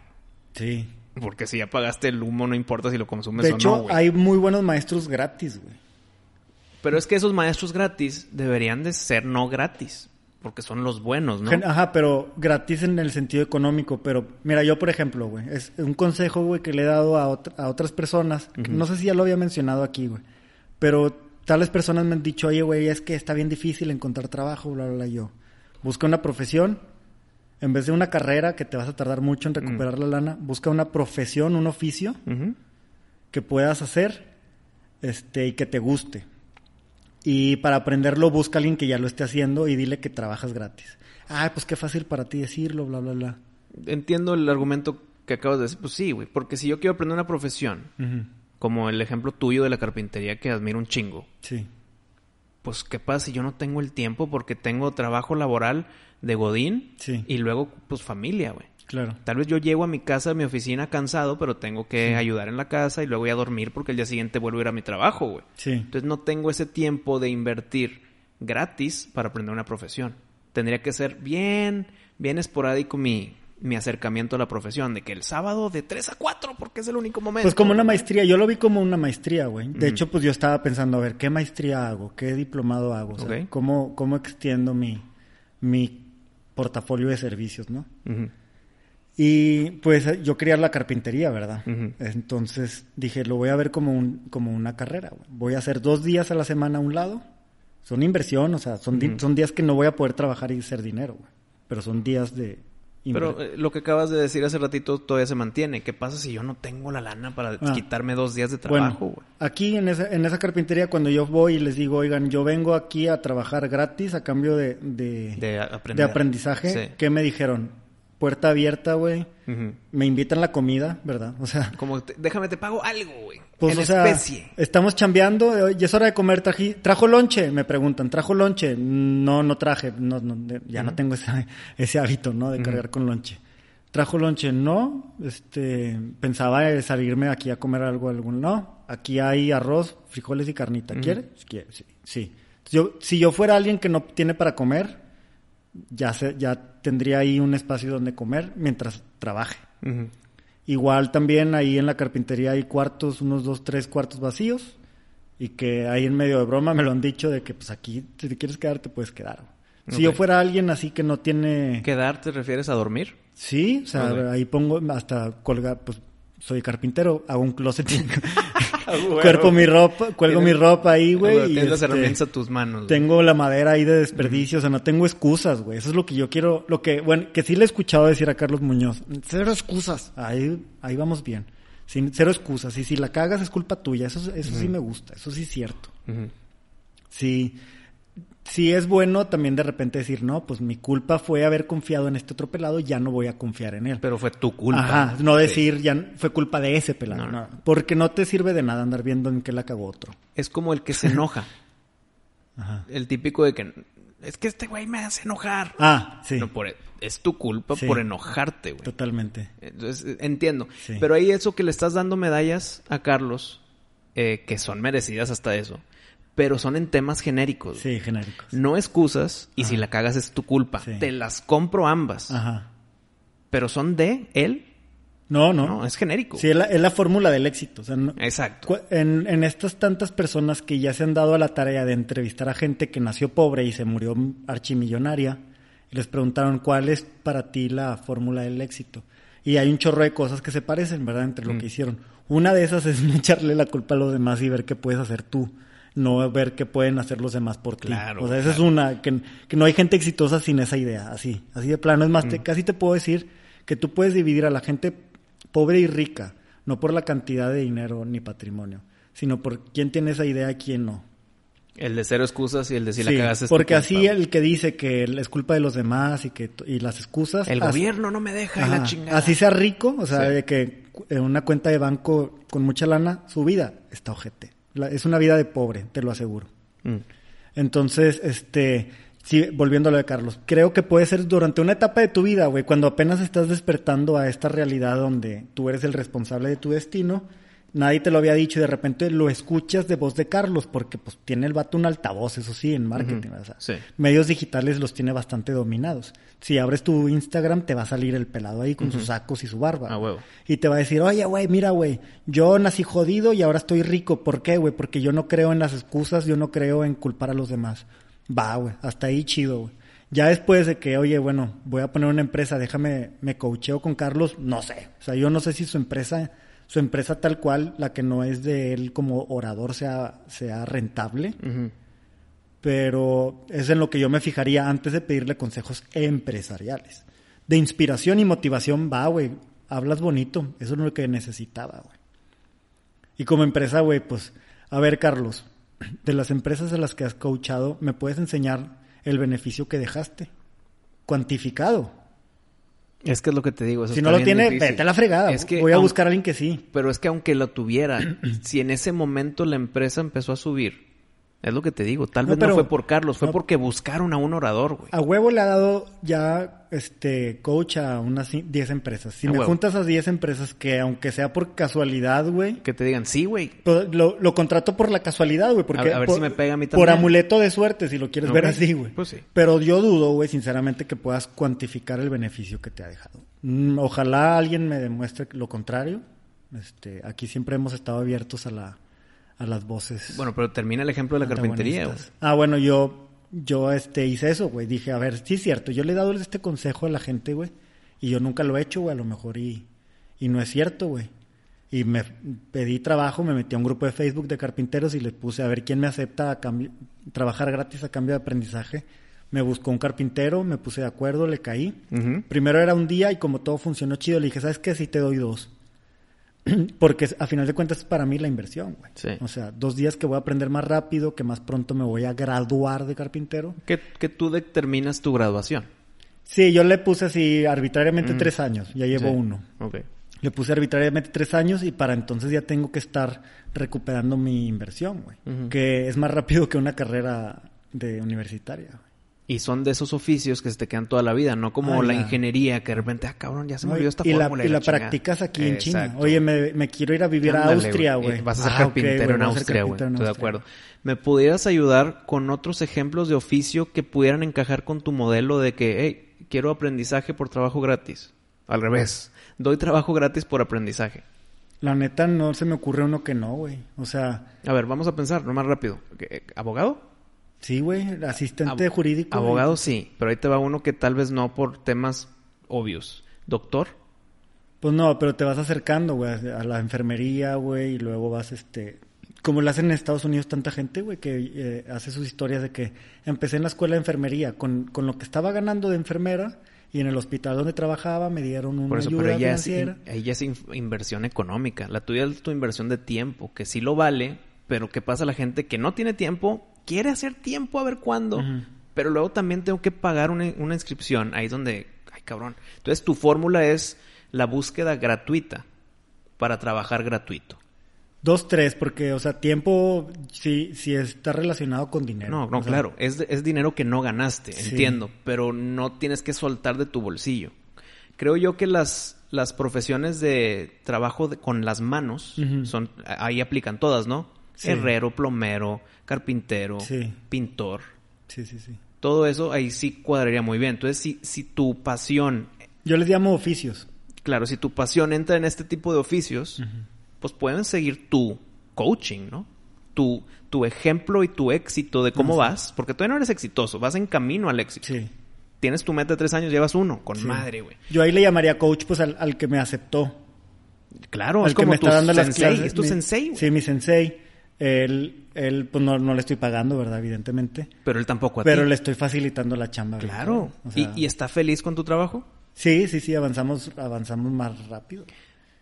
Sí. Porque si ya pagaste el humo, no importa si lo consumes De o hecho, no, güey. hay muy buenos maestros gratis, güey. Pero es que esos maestros gratis deberían de ser no gratis, porque son los buenos, ¿no? Ajá, pero gratis en el sentido económico. Pero mira, yo, por ejemplo, güey, es un consejo, güey, que le he dado a, ot- a otras personas. No sé si ya lo había mencionado aquí, güey. Pero tales personas me han dicho, oye, güey, es que está bien difícil encontrar trabajo, bla, bla, bla. Yo, busca una profesión. En vez de una carrera que te vas a tardar mucho en recuperar la lana, busca una profesión, un oficio que puedas hacer este y que te guste. Y para aprenderlo busca a alguien que ya lo esté haciendo y dile que trabajas gratis. Ay, pues qué fácil para ti decirlo, bla, bla, bla. Entiendo el argumento que acabas de decir. Pues sí, güey, porque si yo quiero aprender una profesión, como el ejemplo tuyo de la carpintería que admiro un chingo, Sí. pues qué pasa si yo no tengo el tiempo porque tengo trabajo laboral de godín Sí. y luego pues familia, güey. Claro. Tal vez yo llego a mi casa, a mi oficina cansado, pero tengo que ayudar en la casa y luego voy a dormir porque el día siguiente vuelvo a ir a mi trabajo, güey. Sí. Entonces no tengo ese tiempo de invertir gratis para aprender una profesión. Tendría que ser bien, bien esporádico mi, mi acercamiento a la profesión, de que el sábado de 3 a 4, porque es el único momento. Pues como una maestría, yo lo vi como una maestría, güey. De hecho, pues yo estaba pensando, a ver, ¿qué maestría hago? ¿Qué diplomado hago? O sea, Ok. ¿cómo, ¿Cómo extiendo mi, mi portafolio de servicios, no? Y pues yo quería la carpintería, ¿verdad? Entonces dije, lo voy a ver como, un, como una carrera. güey. Voy a hacer dos días a la semana a un lado. Son inversión, o sea, son, son días que no voy a poder trabajar y hacer dinero, güey. Pero son días de... Pero eh, lo que acabas de decir hace ratito todavía se mantiene. ¿Qué pasa si yo no tengo la lana para Ah. quitarme dos días de trabajo, bueno, aquí en esa, en esa carpintería, cuando yo voy y les digo, oigan, yo vengo aquí a trabajar gratis a cambio de, de, De aprender. de aprendizaje, Sí. ¿qué me dijeron? Puerta abierta, güey. Me invitan la comida, ¿verdad? O sea, Como, te- déjame, te pago algo, güey. Pues, en o sea, especie. estamos chambeando y es hora de comer. Trají, ¿Trajo lonche? Me preguntan. ¿Trajo lonche? No, no traje. No, no, ya no tengo ese, ese hábito, ¿no? De cargar con lonche. ¿Trajo lonche? No. Este, pensaba eh, salirme aquí a comer algo. algún No. Aquí hay arroz, frijoles y carnita. ¿Quiere? ¿Quiere? Sí. sí. Yo, si yo fuera alguien que no tiene para comer, ya, se, ya tendría ahí un espacio donde comer mientras trabaje. Igual también ahí en la carpintería hay cuartos, unos dos, tres cuartos vacíos. Y que ahí en medio de broma me lo han dicho de que pues aquí si te quieres quedar te puedes quedar. Si yo fuera alguien así que no tiene... ¿Quedar te refieres a dormir? Sí, o sea, ahí pongo hasta colgar, pues soy carpintero, hago un closet, huevo. cuerpo mi ropa, cuelgo mi ropa ahí, güey. y, Tienes las este, herramientas a tus manos. tengo la madera ahí de desperdicio, o sea, no tengo excusas, güey. Eso es lo que yo quiero, lo que, bueno, que sí le he escuchado decir a Carlos Muñoz. Cero excusas. Ahí, ahí vamos bien. Sin, cero excusas. Y si la cagas es culpa tuya. Eso, eso sí me gusta. Eso sí es cierto. Sí, sí es bueno también de repente decir, no, pues mi culpa fue haber confiado en este otro pelado, ya no voy a confiar en él. Pero fue tu culpa. Ajá, no Sí. decir, ya fue culpa de ese pelado. No, no. no. Porque no te sirve de nada andar viendo en qué la cagó otro. Es como el que se enoja. Ajá. el típico de que es que este güey me hace enojar. Ah, sí, No, por, es tu culpa Sí. por enojarte, güey. totalmente. Entonces, eh, entiendo. Sí. Pero ahí eso que le estás dando medallas a Carlos, eh, que son merecidas hasta eso, pero son en temas genéricos. Sí, genéricos. No excusas y si la cagas es tu culpa. Sí. Te las compro ambas. Ajá. pero son de él. No, no. No, es genérico. Sí, es la, es la fórmula del éxito. O sea, no- Exacto. en, en estas tantas personas que ya se han dado a la tarea de entrevistar a gente que nació pobre y se murió archimillonaria, y les preguntaron cuál es para ti la fórmula del éxito. Y hay un chorro de cosas que se parecen, ¿verdad? Entre lo Mm. que hicieron. Una de esas es echarle la culpa a los demás y ver qué puedes hacer tú, no ver qué pueden hacer los demás por ti. Claro, o sea, esa claro. es una, que, que no hay gente exitosa sin esa idea, así, así de plano. Es más, Mm. te- casi te puedo decir que tú puedes dividir a la gente pobre y rica, no por la cantidad de dinero ni patrimonio, sino por quién tiene esa idea y quién no. El de cero excusas y el de si Sí, la cagaste porque así el que dice que es culpa de los demás y que y las excusas El así- gobierno no me deja y Ajá, la chingada. así sea rico, o sea, Sí. de que en una cuenta de banco con mucha lana, su vida está ojete. La- es una vida de pobre, te lo aseguro. Mm. Entonces, este, sí, volviendo a lo de Carlos, creo que puede ser durante una etapa de tu vida, güey, cuando apenas estás despertando a esta realidad donde tú eres el responsable de tu destino, nadie te lo había dicho y de repente lo escuchas de voz de Carlos, porque pues tiene el vato un altavoz, eso sí, en marketing, Ujú, o sea, sí. medios digitales los tiene bastante dominados. Si abres tu Instagram, te va a salir el pelado ahí con sus sacos y su barba. A huevo. Y te va a decir, oye, güey, mira, güey, yo nací jodido y ahora estoy rico. ¿Por qué, güey? Porque yo no creo en las excusas, yo no creo en culpar a los demás. Va, güey, hasta ahí chido, güey. Ya después de que, oye, bueno, voy a poner una empresa, déjame, me coacheo con Carlos, no sé. O sea, yo no sé si su empresa, su empresa tal cual, la que no es de él como orador, sea, sea rentable pero es en lo que yo me fijaría antes de pedirle consejos empresariales. De inspiración y motivación, va, güey, hablas bonito, eso es lo que necesitaba, güey. Y como empresa, güey, pues, a ver, Carlos, de las empresas a las que has coachado, ¿me puedes enseñar el beneficio que dejaste? Cuantificado. Es que es lo que te digo. eso si no lo tiene, difícil. vete a la fregada. Es que Voy a buscar a alguien que sí. Pero es que aunque lo tuviera, si en ese momento la empresa empezó a subir, es lo que te digo, tal No, vez pero- no fue por Carlos, fue no. porque buscaron a un orador, güey. A huevo le ha dado ya este coach a unas ci- 10 empresas. Si A me huevo. juntas a 10 empresas que aunque sea por casualidad, güey, Que te digan, sí, güey. pues, lo, lo contrato por la casualidad, güey, porque A- a ver por, si me pega a mí por también. amuleto de suerte, si lo quieres ver así, güey. Pues sí. Pero yo dudo, güey, sinceramente que puedas cuantificar el beneficio que te ha dejado. Mm, Ojalá alguien me demuestre lo contrario. Este, aquí siempre hemos estado abiertos a la a las voces. Bueno, pero termina el ejemplo de la carpintería. Ah, bueno, yo, yo este, hice eso, güey. Dije, a ver, sí es cierto, yo le he dado este consejo a la gente, güey. Y yo nunca lo he hecho, güey, a lo mejor y, y no es cierto, güey. Y me pedí trabajo, me metí a un grupo de Facebook de carpinteros y les puse a ver quién me acepta a trabajar gratis a cambio de aprendizaje. Me buscó un carpintero, me puse de acuerdo, le caí. Primero era un día y como todo funcionó chido, le dije, ¿sabes qué? Sí te doy dos. Porque a final de cuentas es para mí la inversión, güey. Sí. O sea, dos días que voy a aprender más rápido, que más pronto me voy a graduar de carpintero. Que, que tú determinas tu graduación. Sí, yo le puse así arbitrariamente tres años, ya llevo Mm. Sí. uno. Ok. Le puse arbitrariamente tres años y para entonces ya tengo que estar recuperando mi inversión, güey. Que es más rápido que una carrera de universitaria, güey. Y son de esos oficios que se te quedan toda la vida, no como Ah, la ingeniería que de repente, ah, cabrón, ya se No, olvidó esta y la, y la chingada. practicas aquí en China. Oye, me, me quiero ir a vivir a Austria, güey. güey. Vas a ser Ah, carpintero en Austria, güey. Estoy de acuerdo. ¿Me pudieras ayudar con otros ejemplos de oficio que pudieran encajar con tu modelo de que, hey, quiero aprendizaje por trabajo gratis? Al revés. Doy trabajo gratis por aprendizaje. La neta no se me ocurre uno que no, güey. O sea, A ver, vamos a pensar, no más rápido. ¿Qué- ¿Abogado? Sí, güey, asistente Ab- jurídico. güey. Abogado sí, pero ahí te va uno que tal vez no por temas obvios. ¿Doctor? Pues no, pero te vas acercando, güey, a la enfermería, güey, y luego vas, este... Como lo hacen en Estados Unidos tanta gente, güey, que eh, hace sus historias de que empecé en la escuela de enfermería con, con lo que estaba ganando de enfermera y en el hospital donde trabajaba me dieron una Por eso, ayuda pero ella es, financiera. in- ella es inversión económica. La tuya es tu inversión de tiempo, que sí lo vale, pero ¿qué pasa? La gente que no tiene tiempo quiere hacer tiempo a ver cuándo. Pero luego también tengo que pagar una, una inscripción. Ahí es donde, ay cabrón. Entonces tu fórmula es la búsqueda gratuita para trabajar gratuito. Dos, tres, porque, o sea, tiempo sí, sí está relacionado con dinero. No, no, O sea, claro. Es, es dinero que no ganaste, Sí. entiendo. Pero no tienes que soltar de tu bolsillo. Creo yo que las, las profesiones de trabajo de- con las manos son ahí aplican todas, ¿no? Sí. Herrero, plomero, carpintero, Sí. pintor. Sí, sí, sí. Todo eso ahí sí cuadraría muy bien. Entonces, si, si tu pasión Yo les llamo oficios. Claro, si tu pasión entra en este tipo de oficios, pues pueden seguir tu coaching, ¿no? Tu, tu ejemplo y tu éxito de cómo vas, porque todavía no eres exitoso, vas en camino al éxito. Sí. Tienes tu meta de tres años, llevas uno, con Sí. madre, güey. Yo ahí le llamaría coach pues al, al que me aceptó. Claro, al es como que me tu está dando las sensei, clases. es tu mi- sensei, güey. Sí, mi sensei. Él, él pues no, no le estoy pagando, ¿verdad? Evidentemente. Pero él tampoco a Pero ti. le estoy facilitando la chamba. Claro. O sea, ¿Y, ¿Y está feliz con tu trabajo? Sí, sí, sí, avanzamos, avanzamos más rápido.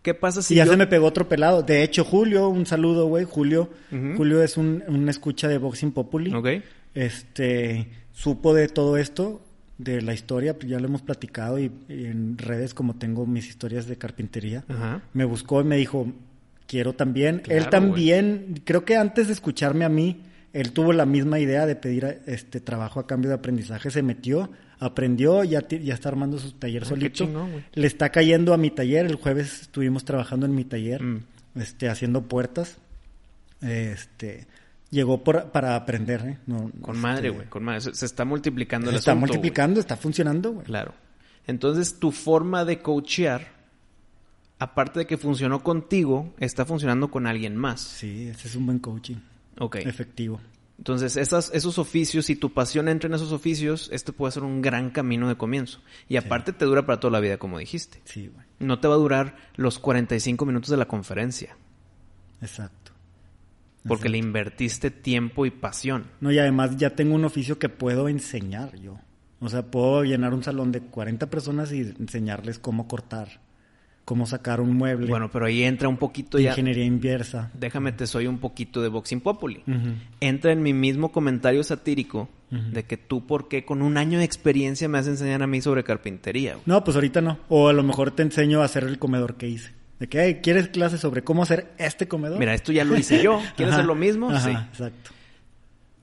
¿Qué pasa si y ya yo- se me pegó otro pelado. De hecho, Julio, un saludo, güey. Julio. Julio es un, un escucha de Boxing Populi. Ok. Este, supo de todo esto, de la historia, pues ya lo hemos platicado y, y en redes como tengo mis historias de carpintería. Me buscó y me dijo, quiero también. Claro, él también, creo que antes de escucharme a mí, él tuvo la misma idea de pedir este trabajo a cambio de aprendizaje, se metió, aprendió, ya, está armando su taller solito. chingón. Le está cayendo a mi taller, el jueves estuvimos trabajando en mi taller, Mm. este, haciendo puertas. Este, llegó por, para aprender, ¿eh? No, Con este, madre, güey, con madre. Se, se está multiplicando el Se está asunto, güey. multiplicando, está funcionando, güey. Claro. Entonces, tu forma de coachear, aparte de que funcionó contigo, está funcionando con alguien más. Sí, ese es un buen coaching. Ok. Efectivo. Entonces, esas, esos oficios, si tu pasión entra en esos oficios, este puede ser un gran camino de comienzo. Y aparte te dura para toda la vida, como dijiste. Sí, güey. No te va a durar los 45 minutos de la conferencia, Exacto. porque le invertiste tiempo y pasión. No, y además ya tengo un oficio que puedo enseñar yo. O sea, puedo llenar un salón de 40 personas y enseñarles cómo cortar, cómo sacar un mueble, Bueno, pero ahí entra un poquito ya. ingeniería inversa. Déjame te soy un poquito de Boxing Populi. Entra en mi mismo comentario satírico de que tú, ¿por qué con un año de experiencia me vas a enseñar a mí sobre carpintería? güey? No, pues ahorita no. O a lo mejor te enseño a hacer el comedor que hice. De que, "Hey, ¿quieres clases sobre cómo hacer este comedor? Mira, esto ya lo hice yo. ¿Quieres Ajá, hacer lo mismo? ajá, Sí. Exacto.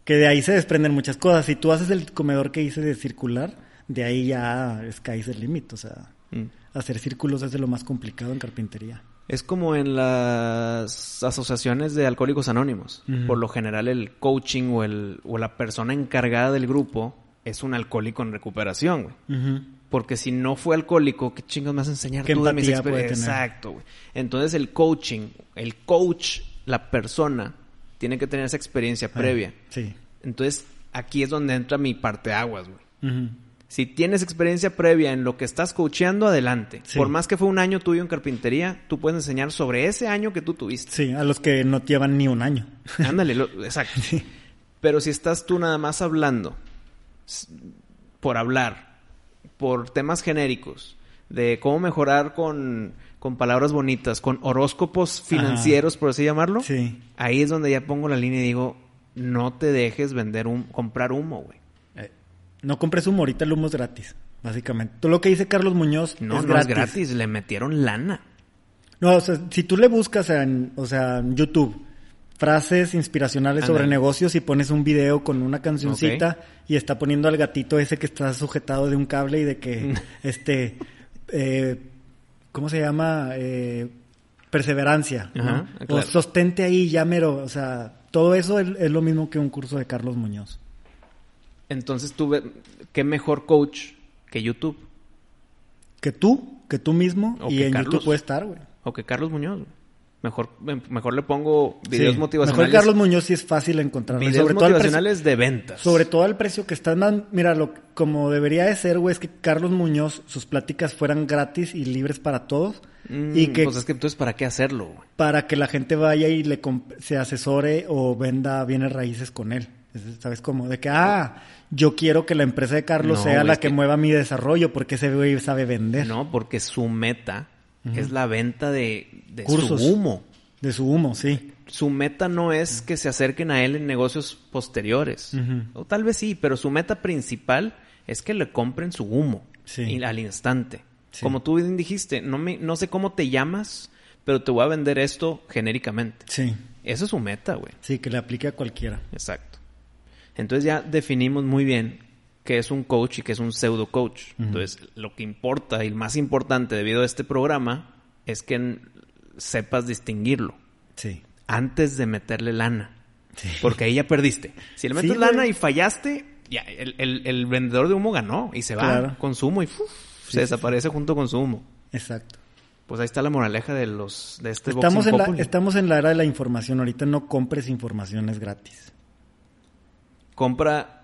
Que de ahí se desprenden muchas cosas. Si tú haces el comedor que hice de circular, de ahí ya sky's el límite. O sea, Mm. Hacer círculos es de lo más complicado en carpintería. Es como en las asociaciones de alcohólicos anónimos. Por lo general el coaching o, el, o la persona encargada del grupo es un alcohólico en recuperación, güey. Porque si no fue alcohólico, ¿qué chingas me vas a enseñar ¿Qué tú de mis experiencias? tener? Exacto, güey. Entonces el coaching, el coach, la persona, tiene que tener esa experiencia previa. Sí. Entonces aquí es donde entra mi parte aguas, güey. Si tienes experiencia previa en lo que estás coacheando, adelante. Sí. Por más que fue un año tuyo en carpintería, tú puedes enseñar sobre ese año que tú tuviste. Sí, a los que no llevan ni un año. Ándale, lo- exacto. Sí. Pero si estás tú nada más hablando, por hablar, por temas genéricos, de cómo mejorar con, con palabras bonitas, con horóscopos financieros, por así llamarlo, Sí. ahí es donde ya pongo la línea y digo, no te dejes vender un, comprar humo, güey. No compres humo, ahorita el humo es gratis, básicamente. Todo lo que dice Carlos Muñoz No, es no gratis. es gratis, le metieron lana. No, o sea, si tú le buscas en, o sea, en YouTube frases inspiracionales sobre negocios y pones un video con una cancioncita y está poniendo al gatito ese que está sujetado de un cable y de que, este, eh, ¿cómo se llama? Eh, perseverancia, O sostente ahí, ya mero, o sea, todo eso es, es lo mismo que un curso de Carlos Muñoz. Entonces tuve, qué mejor coach que YouTube Que tú, que tú mismo O y que en Carlos. YouTube puede estar, güey. o que Carlos Muñoz. güey. Mejor, mejor le pongo videos Sí, motivacionales. Mejor Carlos Muñoz sí es fácil encontrarlo. y videos sobre todo precio- motivacionales de ventas. Sobre todo al precio que están dando. Mira, lo, como debería de ser, güey, es que Carlos Muñoz, sus pláticas fueran gratis y libres para todos. Mm, y que Pues es que entonces, ¿para qué hacerlo? güey? para que la gente vaya y le se asesore o venda bienes raíces con él. Es- ¿Sabes cómo? De que, ah, yo quiero que la empresa de Carlos No, sea la que, que- mueva mi desarrollo porque ese güey sabe vender. No, porque su meta es la venta de, de Cursos. su humo. De su humo, sí. Su meta no es que se acerquen a él en negocios posteriores. O tal vez sí, pero su meta principal es que le compren su humo. Sí. y- al instante. Sí. Como tú bien dijiste, no, me, no sé cómo te llamas, pero te voy a vender esto genéricamente. Sí. Esa es su meta, güey. Sí, que le aplique a cualquiera. Exacto. Entonces ya definimos muy bien qué es un coach y qué es un pseudo coach. Entonces, lo que importa y el más importante debido a este programa es que sepas distinguirlo Sí. antes de meterle lana. Sí. Porque ahí ya perdiste. Si le metes Sí, lana güey. y fallaste, ya el, el- el vendedor de humo ganó y se va Claro. con su humo y se desaparece junto con su humo. Exacto. Pues ahí está la moraleja de los de este Estamos en, la, estamos en la era de la información. Ahorita no compres informaciones gratis. Compra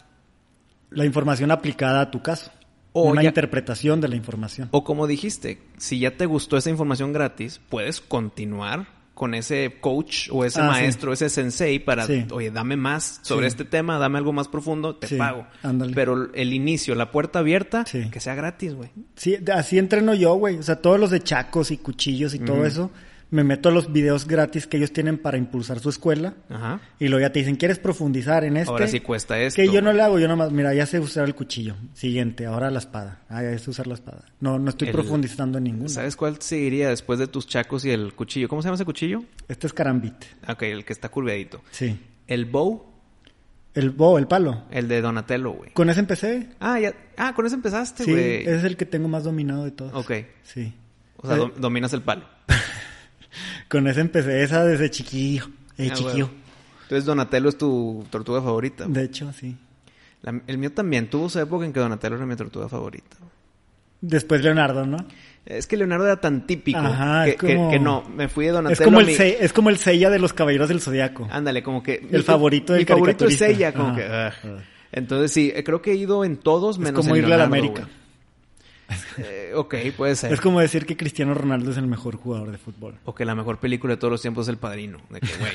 La información aplicada a tu caso. O Una ya- interpretación de la información. o como dijiste, si ya te gustó esa información gratis, puedes continuar con ese coach o ese Ah, maestro, ese sensei para, Sí. oye, dame más sobre Sí. este tema, dame algo más profundo, te pago. ándale. Pero el inicio, la puerta abierta, que sea gratis, güey. Sí, así entreno yo, güey. O sea, todos los de chacos y cuchillos y todo eso, me meto a los videos gratis que ellos tienen para impulsar su escuela. Ajá. Y luego ya te dicen, ¿quieres profundizar en este? Ahora sí cuesta esto. Que yo no le hago, yo nomás, mira, ya sé usar el cuchillo. Siguiente, ahora la espada. Ah, ya sé usar la espada. No, no estoy El- profundizando en ninguno. ¿Sabes cuál seguiría después de tus chacos y el cuchillo? ¿Cómo se llama ese cuchillo? Este es carambit. Ok, el que está curveadito. Sí. El bow, El bo, el palo. el de Donatello, güey. Con ese empecé. Ah, ya. Ah, con ese empezaste, Sí, güey. ese es el que tengo más dominado de todos. Ok. Sí. O sea, Eh, dom- dominas el palo. Con ese empecé esa desde chiquillo. Ah, chiquillo. Entonces Donatello es tu tortuga favorita. De hecho, sí. La- el mío también tuvo su época en que Donatello era mi tortuga favorita. Después Leonardo, ¿no? Es que Leonardo era tan típico Ajá, que, es como- que- que no, me fui de Donatello. Es como, el mi- Se- es como el Seiya de los Caballeros del Zodiaco. Ándale, como que... El favorito del Mi favorito es ella, como Ajá. que... Ajá. Entonces sí, creo que he ido en todos es menos como en irle a la América. Eh, ok, puede ser. Es como decir que Cristiano Ronaldo es el mejor jugador de fútbol. O que la mejor película de todos los tiempos es El Padrino. De que, güey,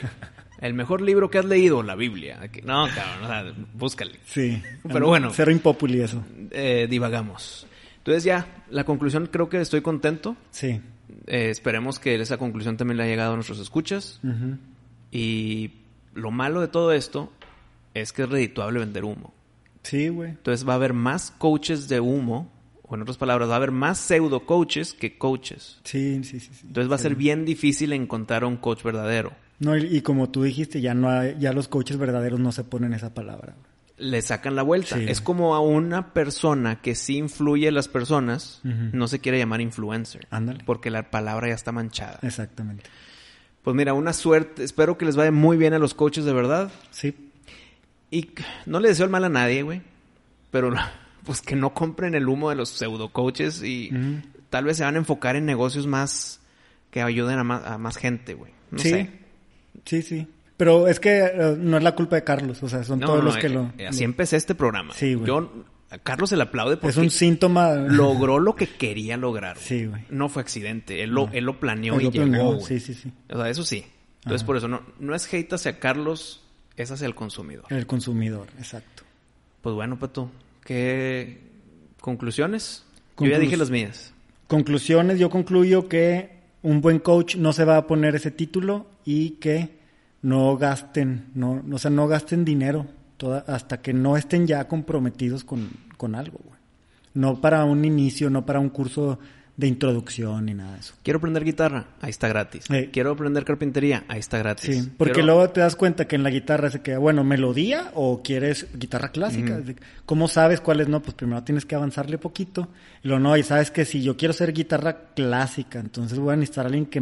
el mejor libro que has leído, la Biblia. De que, no, cabrón, o sea, búscale. Sí. Pero bueno. Cero impopuli eso. Eh, divagamos. Entonces ya, la conclusión creo que estoy contento. Sí. Eh, esperemos que esa conclusión también le haya llegado a nuestros escuchas. Y lo malo de todo esto es que es redituable vender humo. Sí, güey. Entonces va a haber más coaches de humo, o en otras palabras, va a haber más pseudo coaches que coaches. Sí, sí, sí. sí. Entonces va a ser bien difícil encontrar a un coach verdadero. No, y, y como tú dijiste, ya no hay- ya los coaches verdaderos no se ponen esa palabra. Le sacan la vuelta. Sí. Es como a una persona que sí influye en las personas, no se quiere llamar influencer. Ándale. Porque la palabra ya está manchada. Exactamente. Pues mira, una suerte. Espero que les vaya muy bien a los coaches de verdad. Sí. Y no le deseo el mal a nadie, güey. Pero pues que no compren el humo de los pseudo coaches y tal vez se van a enfocar en negocios más que ayuden a más, a más gente, güey. No sí. sé. Sí, sí. Pero es que eh, no es la culpa de Carlos, o sea, son No, todos no, los que eh, lo... eh, Así empecé este programa. Sí, güey. Yo, a Carlos se le aplaude porque Es un síntoma... logró lo que quería lograr. Sí, güey. No fue accidente. Él lo, No. él lo planeó Él y lo llegó, planeó. Sí, sí, sí. O sea, eso sí. Entonces, Ajá. por eso, no, no es hate hacia Carlos, es hacia el consumidor. El consumidor, exacto. Pues bueno, Pato, ¿qué conclusiones? Yo ya dije las mías. Conclusiones, yo concluyo que un buen coach no se va a poner ese título y que no gasten, no, o sea, no gasten dinero toda- hasta que no estén ya comprometidos con, con algo, güey. No para un inicio, no para un curso de introducción ni nada de eso. Quiero aprender guitarra, ahí está gratis. Sí. Quiero aprender carpintería, ahí está gratis. Sí, porque Quiero- luego te das cuenta que en la guitarra se queda, bueno, melodía o quieres guitarra clásica. ¿Cómo sabes cuál es? No, pues primero tienes que avanzarle poquito. Y lo no, y sabes que si yo quiero ser guitarra clásica, entonces voy a necesitar a alguien que,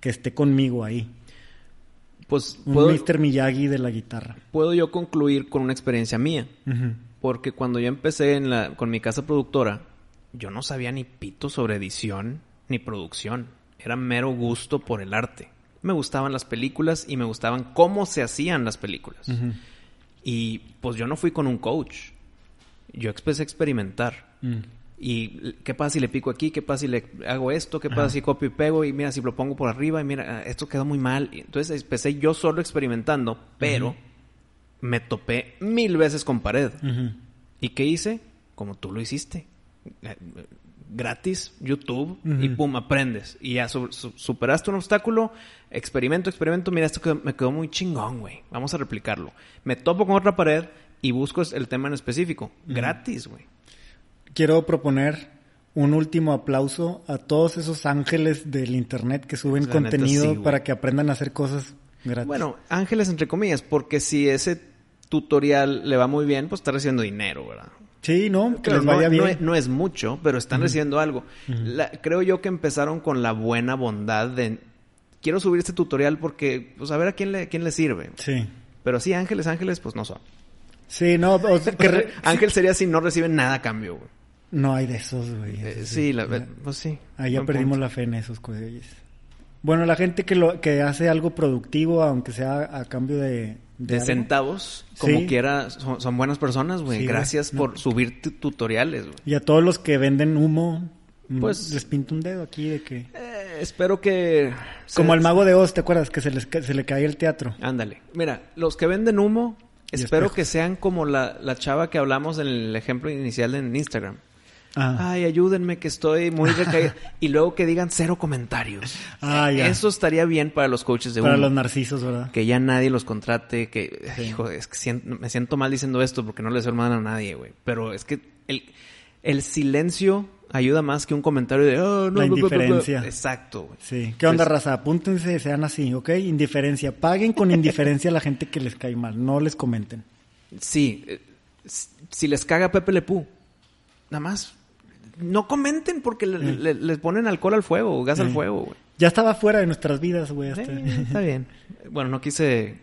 que esté conmigo ahí. Pues Un puedo, Mr. Miyagi de la guitarra. puedo yo concluir con una experiencia mía. Porque cuando yo empecé en la, con mi casa productora, yo no sabía ni pito sobre edición ni producción. Era mero gusto por el arte. Me gustaban las películas y me gustaban cómo se hacían las películas. Y pues yo no fui con un coach. Yo empecé a experimentar. Mm. Y qué pasa si le pico aquí, qué pasa si le hago esto, qué pasa Ajá. si copio y pego y mira si lo pongo por arriba y mira, ah, esto quedó muy mal. Entonces empecé yo solo experimentando, pero me topé mil veces con pared. ¿Y qué hice? Como tú lo hiciste. Gratis, YouTube, y pum, aprendes. Y ya su- su- superaste un obstáculo, experimento, experimento. Mira, esto me quedó muy chingón, güey. Vamos a replicarlo. Me topo con otra pared y busco el tema en específico. Gratis, güey. Quiero proponer un último aplauso a todos esos ángeles del internet que suben La neta, contenido sí, para que aprendan a hacer cosas gratis. Bueno, ángeles entre comillas, porque si ese tutorial le va muy bien, pues está recibiendo dinero, ¿verdad? sí, no, que Claro, les vaya no, bien. no es, no es mucho, pero están recibiendo algo. La- creo yo que empezaron con la buena bondad de quiero subir este tutorial porque, pues a ver a quién le, quién le sirve. Sí. Pero sí, ángeles, ángeles, pues no son. Sí, no, o sea, que re- Ángel sería si no reciben nada a cambio, güey. No hay de esos, güey. Eh, sí, la- ya- pues sí. Ahí ya perdimos punto. la fe en esos güeyes. Bueno, la gente que lo que hace algo productivo, aunque sea a cambio de... De centavos, como Sí. quiera, son, son buenas personas, güey. Sí, güey. Gracias No. por subir tu- tutoriales, güey. Y a todos los que venden humo, mm, Pues- les pinto un dedo aquí de que... Eh, espero que... Como al mago de Oz, ¿te acuerdas? Que se, les, se le cae el teatro. Ándale. Mira, los que venden humo, Y espero espejos. que sean como la, la chava que hablamos en el ejemplo inicial en Instagram. Ah, Ay, ayúdenme que estoy muy recaída. y luego que digan cero comentarios. Ah, ya. Eso estaría bien para los coaches de para los narcisos, ¿verdad? Que ya nadie los contrate, que... Sí. Hijo, es que siento- me siento mal diciendo esto porque no les hermano a nadie, güey. Pero es que el, el silencio ayuda más que un comentario de... "Ah, no, La bla, bla, bla, bla". indiferencia. Exacto, güey. Sí. ¿Qué onda, raza? Apúntense, sean así, ¿ok? Indiferencia. Paguen con indiferencia a la gente que les cae mal. No les comenten. Sí, eh, si les caga Pepe Le Pew, nada más no comenten porque le- Sí. le- les ponen alcohol al fuego, gas al Sí. fuego, güey. Ya estaba fuera de nuestras vidas, güey. hasta- Eh, está bien. Bueno, no quise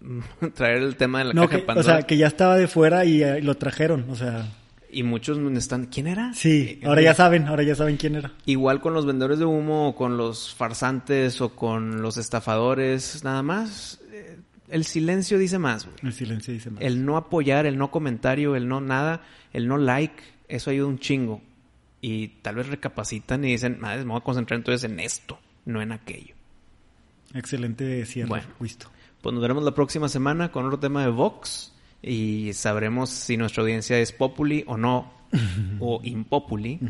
mm, traer el tema de la No, caja que, de o Pandora. sea, que ya estaba de fuera y eh, lo trajeron, o sea... Y muchos están... ¿Quién era? Sí, Eh, ahora eh, ya saben, ahora ya saben quién era. Igual con los vendedores de humo o con los farsantes o con los estafadores, nada más. El silencio dice más, güey. El silencio dice más. El no apoyar, el no comentario, el no nada, el no like, eso ayuda un chingo. Y tal vez recapacitan y dicen, madre, me voy a concentrar entonces en esto, no en aquello. Excelente cierre, Bueno. Wisto. Pues nos veremos la próxima semana con otro tema de Vox y sabremos si nuestra audiencia es populi o no, o impopuli,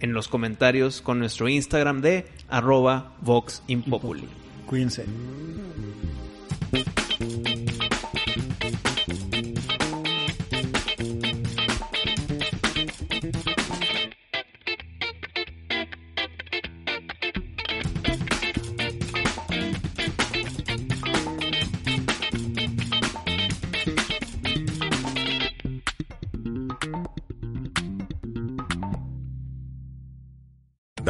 en los comentarios con nuestro Instagram de arroba Vox Impopuli. Cuídense.